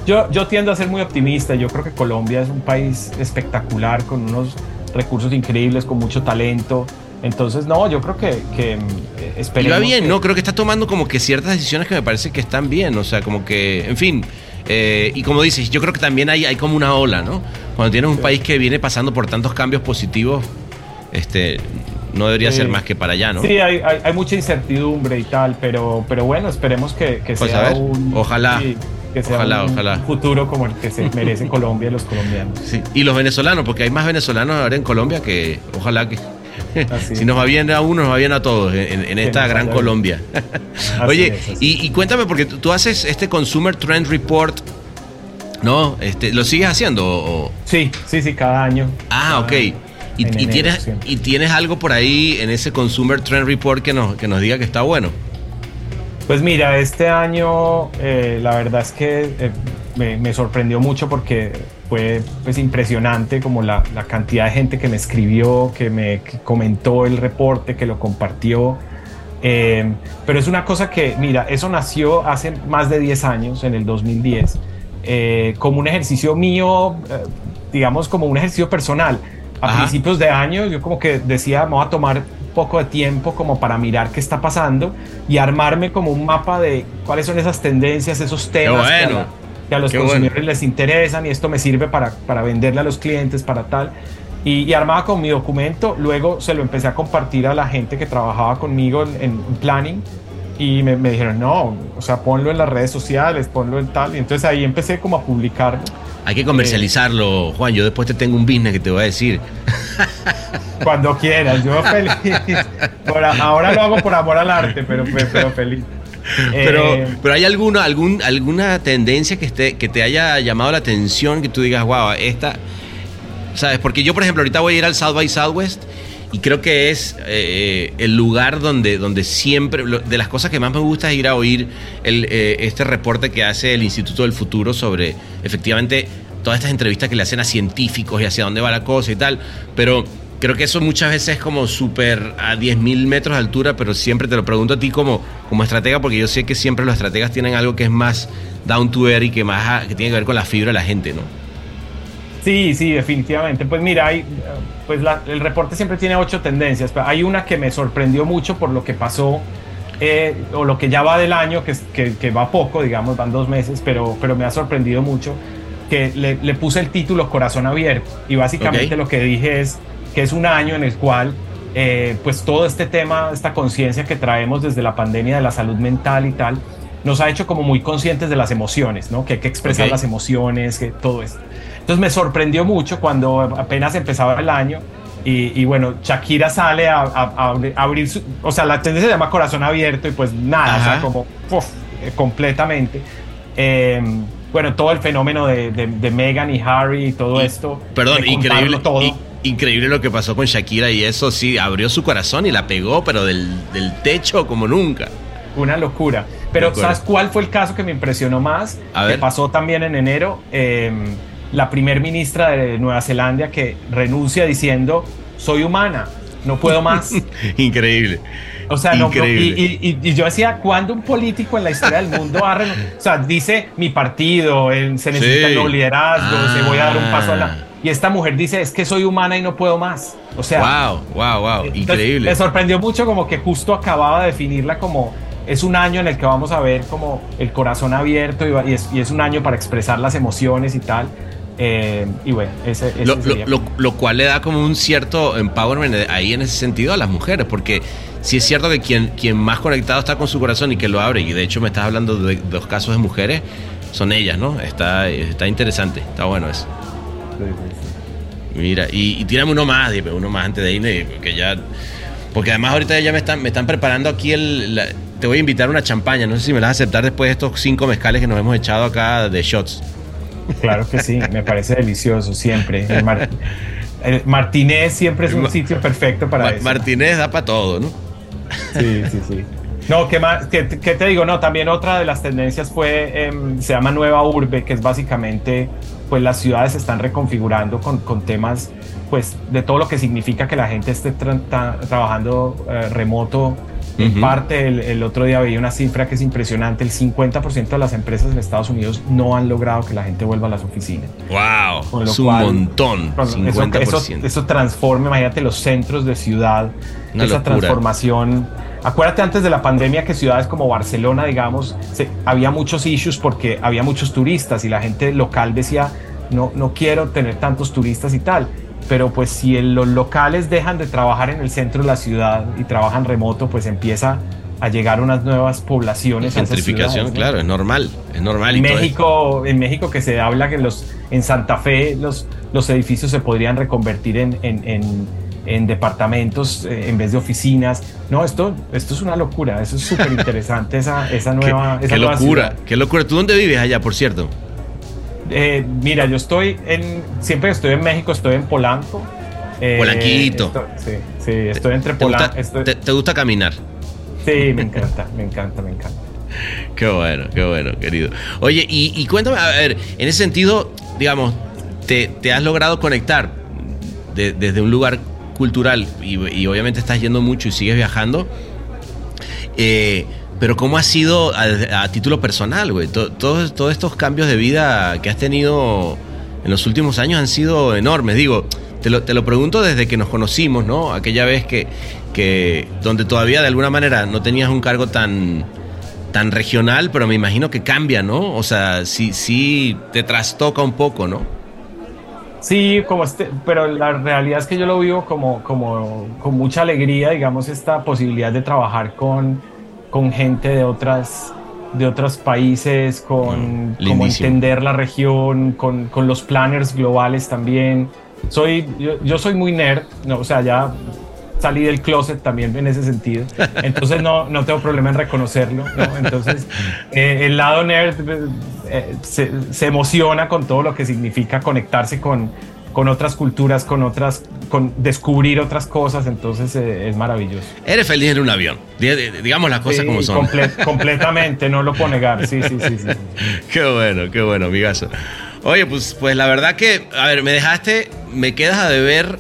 Yo, yo tiendo a ser muy optimista. Yo creo que Colombia es un país espectacular con unos recursos increíbles, con mucho talento. Entonces, no, yo creo que, que esperemos. Y bien, ¿no? Creo que está tomando como que ciertas decisiones que me parece que están bien. O sea, como que, en fin. Eh, y como dices, yo creo que también hay, hay como una ola, ¿no? Cuando tienes un país que viene pasando por tantos cambios positivos, este, no debería ser más que para allá, ¿no? Sí, hay, hay, mucha incertidumbre y tal, pero, pero bueno, esperemos que, que pues sea un. Ojalá que sea ojalá, un futuro como el que se merece Colombia y los colombianos. Sí. Y los venezolanos, porque hay más venezolanos ahora en Colombia que ojalá que... si nos va bien a uno, nos va bien a todos en, esta gran Colombia. Oye, y, cuéntame, porque tú, haces este Consumer Trend Report, ¿no? Este, ¿Lo sigues haciendo? Sí, sí, sí, cada año. Ah, ok. Y, tienes, ¿Y tienes algo por ahí en ese Consumer Trend Report que nos, que nos diga que está bueno? Pues mira, este año eh, la verdad es que eh, me, sorprendió mucho porque fue pues impresionante como la, cantidad de gente que me escribió, que me comentó el reporte, que lo compartió. Eh, pero es una cosa que, mira, eso nació hace más de 10 años, en el 2010, como un ejercicio mío, digamos como un ejercicio personal. A principios de año yo como que decía, me voy a tomar poco de tiempo como para mirar qué está pasando y armarme como un mapa de cuáles son esas tendencias, esos temas que, a, los consumidores les interesan y esto me sirve para, para venderle a los clientes, para tal. Y, armaba con mi documento, luego se lo empecé a compartir a la gente que trabajaba conmigo en, planning y me, me, dijeron, no, o sea, ponlo en las redes sociales, ponlo en tal. Y entonces ahí empecé como a publicar. Hay que comercializarlo, Juan. Yo después te tengo un business que te voy a decir. Cuando quieras, yo feliz. ahora lo hago por amor al arte, pero, pero feliz. Pero, eh, pero hay alguna, algún, alguna tendencia que, esté, que te haya llamado la atención, que tú digas, wow, esta, ¿sabes? Porque yo, por ejemplo, ahorita voy a ir al South by Southwest y creo que es eh, el lugar donde, donde siempre, de las cosas que más me gusta es ir a oír el, eh, este reporte que hace el Instituto del Futuro sobre efectivamente todas estas entrevistas que le hacen a científicos y hacia dónde va la cosa y tal, pero creo que eso muchas veces es como súper a 10.000 metros de altura, pero siempre te lo pregunto a ti como, como estratega, porque yo sé que siempre los estrategas tienen algo que es más down to earth y que, más, que tiene que ver con la fibra de la gente, ¿no? Sí, sí, definitivamente. Pues mira, hay, pues el reporte siempre tiene ocho tendencias, pero hay una que me sorprendió mucho por lo que pasó eh, o lo que ya va del año, que, que, va poco, digamos, van dos meses, pero, pero me ha sorprendido mucho que le, puse el título Corazón Abierto y básicamente lo que dije es que es un año en el cual eh, pues todo este tema, esta conciencia que traemos desde la pandemia de la salud mental y tal, nos ha hecho como muy conscientes de las emociones, ¿no? Que hay que expresar las emociones, que todo esto. Entonces me sorprendió mucho cuando apenas empezaba el año y, bueno, Shakira sale a, abrir su, o sea, la tendencia se llama corazón abierto y pues nada, o sea, como eh, completamente. Em, bueno, todo el fenómeno de, de, Meghan y Harry y todo esto. Perdón, increíble. Todo. Increíble lo que pasó con Shakira y eso sí, abrió su corazón y la pegó, pero del, del techo como nunca. Una locura. Pero ¿sabes cuál fue el caso que me impresionó más? A que pasó también en enero. Eh, la primer ministra de Nueva Zelanda que renuncia diciendo, soy humana, no puedo más. Increíble. O sea, no, y, y- y yo decía, ¿cuándo un político en la historia del mundo ha O sea, dice mi partido, se necesita Sí. nuevo liderazgo, se voy a dar un paso a Ah. la. Y esta mujer dice, es que soy humana y no puedo más. O sea, Wow, wow, wow. Increíble. Me sorprendió mucho como que justo acababa de definirla como es un año en el que vamos a ver como el corazón abierto y, es, y es un año para expresar las emociones y tal. Eh, y bueno, ese, ese Lo, sería- lo- lo cual le da como un cierto empowerment ahí en ese sentido a las mujeres, porque sí es cierto que quien, quien más conectado está con su corazón y que lo abre, y de hecho me estás hablando de, los casos de mujeres, son ellas, ¿no? Está, está interesante, está bueno eso. Mira, y, y tírame uno más, dime, uno más antes de irme, porque ya. Porque además ahorita ya me están, me están preparando aquí el. la- te voy a invitar a una champaña, no sé si me la vas a aceptar después de estos cinco mezcales que nos hemos echado acá de shots. Claro que sí, me parece delicioso siempre. El, Mar- el Martínez siempre es un sitio perfecto para Ma- eso. Martínez da para todo, ¿no? Sí, sí, sí. No, ¿qué, más, qué, qué te digo? No, también otra de las tendencias fue, em, se llama Nueva Urbe, que es básicamente, pues las ciudades se están reconfigurando con, con temas, pues, de todo lo que significa que la gente esté tra- tra- trabajando eh, remoto. En parte, el, el otro día veía una cifra que es impresionante, el 50% de las empresas en Estados Unidos no han logrado que la gente vuelva a las oficinas. ¡Wow! Es un cual, montón, Cuando eso, 50%. eso, eso transforma, imagínate los centros de ciudad, Una esa locura. transformación. Acuérdate antes de la pandemia que ciudades como Barcelona, digamos, se- había muchos issues porque había muchos turistas y la gente local decía, no, no quiero tener tantos turistas y tal. Pero pues si el- los locales dejan de trabajar en el centro de la ciudad y trabajan remoto, pues empieza a llegar unas nuevas poblaciones. Gentrificación, claro, es normal, es normal. En México, en México que se habla que los, en Santa Fe los, los edificios se podrían reconvertir en, en, en- en departamentos eh, en vez de oficinas. No, esto, esto es una locura. Eso es súper interesante, esa, esa nueva. qué esa nueva locura, ciudad. qué locura. ¿Tú dónde vives allá, por cierto? Eh, mira, yo estoy en. Siempre que estoy en México, estoy en Polanco. Eh, Polanquito. estoy- sí, sí, estoy entre ¿Te gusta, Polanco. te- te gusta caminar? Sí, me encanta, me encanta, me encanta. Qué bueno, qué bueno, querido. Oye, y, y cuéntame, a ver, en ese sentido, digamos, te, te has logrado conectar de- desde un lugar cultural y, obviamente estás yendo mucho y sigues viajando. eh, pero ¿cómo ha sido a, título personal, güey? To- Todos, todos estos cambios de vida que has tenido en los últimos años han sido enormes. Digo, te lo, te lo pregunto desde que nos conocimos, ¿no? Aquella vez que, que donde todavía de alguna manera no tenías un cargo tan, tan regional, pero me imagino que cambia, ¿no? O sea, sí, sí te trastoca un poco, ¿no? Sí, como este, pero la realidad es que yo lo vivo como, como con mucha alegría, digamos, esta posibilidad de trabajar con, con gente de otras de otros países, con Mm, como entender la región, con, con los planners globales también. Soy, yo, yo soy muy nerd, no, o sea, ya salí del closet también en ese sentido. Entonces no, no tengo problema en reconocerlo. ¿no? Entonces eh, el lado nerd eh, se, se emociona con todo lo que significa conectarse con, con otras culturas, con otras, con descubrir otras cosas. Entonces eh, es maravilloso. Eres feliz en un avión. Di- di- Digamos las cosas Sí, como son. comple- completamente, no lo puedo negar. Sí, sí, sí. sí. Qué bueno, qué bueno, amigazo. Oye, pues, pues la verdad que, a ver, me dejaste, me quedas a deber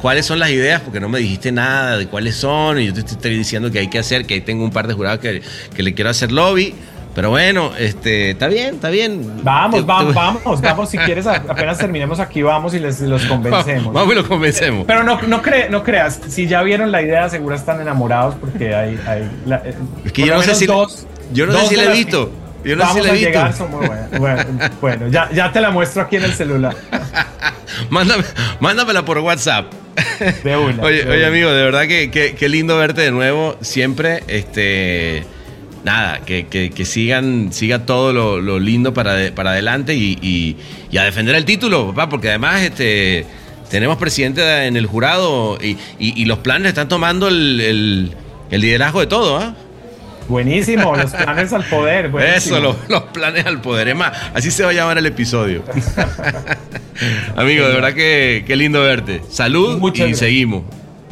cuáles son las ideas, porque no me dijiste nada de cuáles son, y yo te estoy diciendo que hay que hacer, que ahí tengo un par de jurados que, que le quiero hacer lobby. Pero bueno, este, está bien, está bien. Vamos, Te- vamos, te- vamos, vamos. Si quieres, apenas terminemos aquí, vamos y les los convencemos. Vamos y lo convencemos. Pero no, no, cre- no creas, si ya vieron la idea, seguro están enamorados porque hay. hay la- eh, Es que yo no sé si, dos- yo no sé si la he visto. que Yo no sé Vamos si la he visto. llegar, son muy buenas. Bueno, bueno, ya, ya te la muestro aquí en el celular. Mándame, mándamela por WhatsApp. De una. Oye, de oye amigo, de verdad que, que- qué lindo verte de nuevo. Siempre, este, nada, que, que- que sigan, siga todo lo, lo lindo para, de- para adelante y, y- y a defender el título, papá, porque además, este, tenemos presidente en el jurado y, y- los planes están tomando el, el- el liderazgo de todo, ¿ah? Buenísimo, los planes al poder. Eso, los, planes al poder. Es más, así se va a llamar el episodio. Amigo, de verdad que qué lindo verte. Salud y seguimos.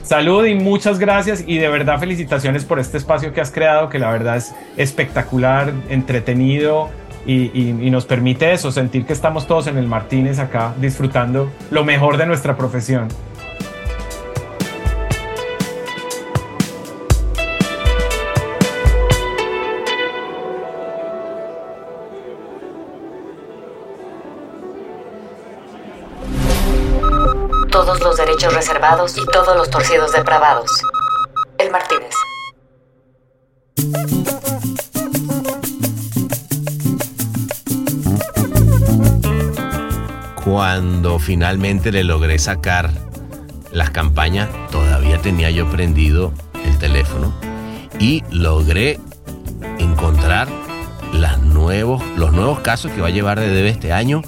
Salud y muchas gracias y de verdad felicitaciones por este espacio que has creado, que la verdad es espectacular, entretenido y, y, nos permite eso, sentir que estamos todos en el Martínez acá disfrutando lo mejor de nuestra profesión. Reservados y todos los torcidos depravados. El Martínez. Cuando finalmente le logré sacar las campañas, todavía tenía yo prendido el teléfono y logré encontrar los nuevos casos que va a llevar de debe este año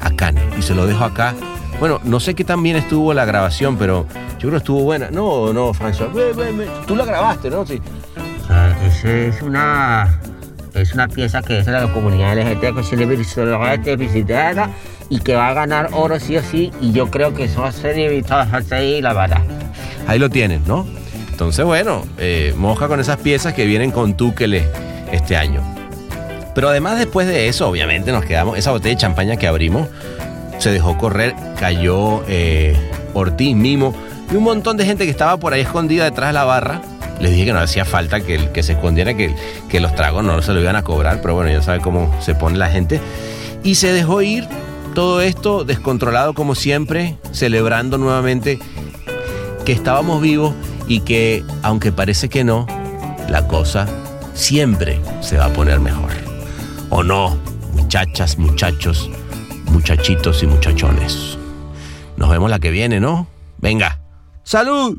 a Cannes. Y se lo dejo acá bueno, no sé qué tan bien estuvo la grabación, pero yo creo que estuvo buena. No, no, François. Tú la grabaste, ¿no? Sí. es una es una pieza que es de la comunidad LGBT que y que va a ganar oro sí o sí y yo creo que eso va a ser ahí la verdad. Ahí lo tienes, ¿no? Entonces, bueno, eh, moja con esas piezas que vienen con Túquele este año. Pero además después de eso, obviamente nos quedamos, esa botella de champaña que abrimos, se dejó correr, cayó eh, Ortiz, Mimo y un montón de gente que estaba por ahí escondida detrás de la barra. Les dije que no hacía falta que, que se escondiera, que, que los tragos no se lo iban a cobrar, pero bueno, ya sabe cómo se pone la gente. Y se dejó ir todo esto descontrolado como siempre, celebrando nuevamente que estábamos vivos y que, aunque parece que no, la cosa siempre se va a poner mejor. ¿O no, muchachas, muchachos? Muchachitos y muchachones. Nos vemos la que viene, ¿no? Venga. ¡Salud!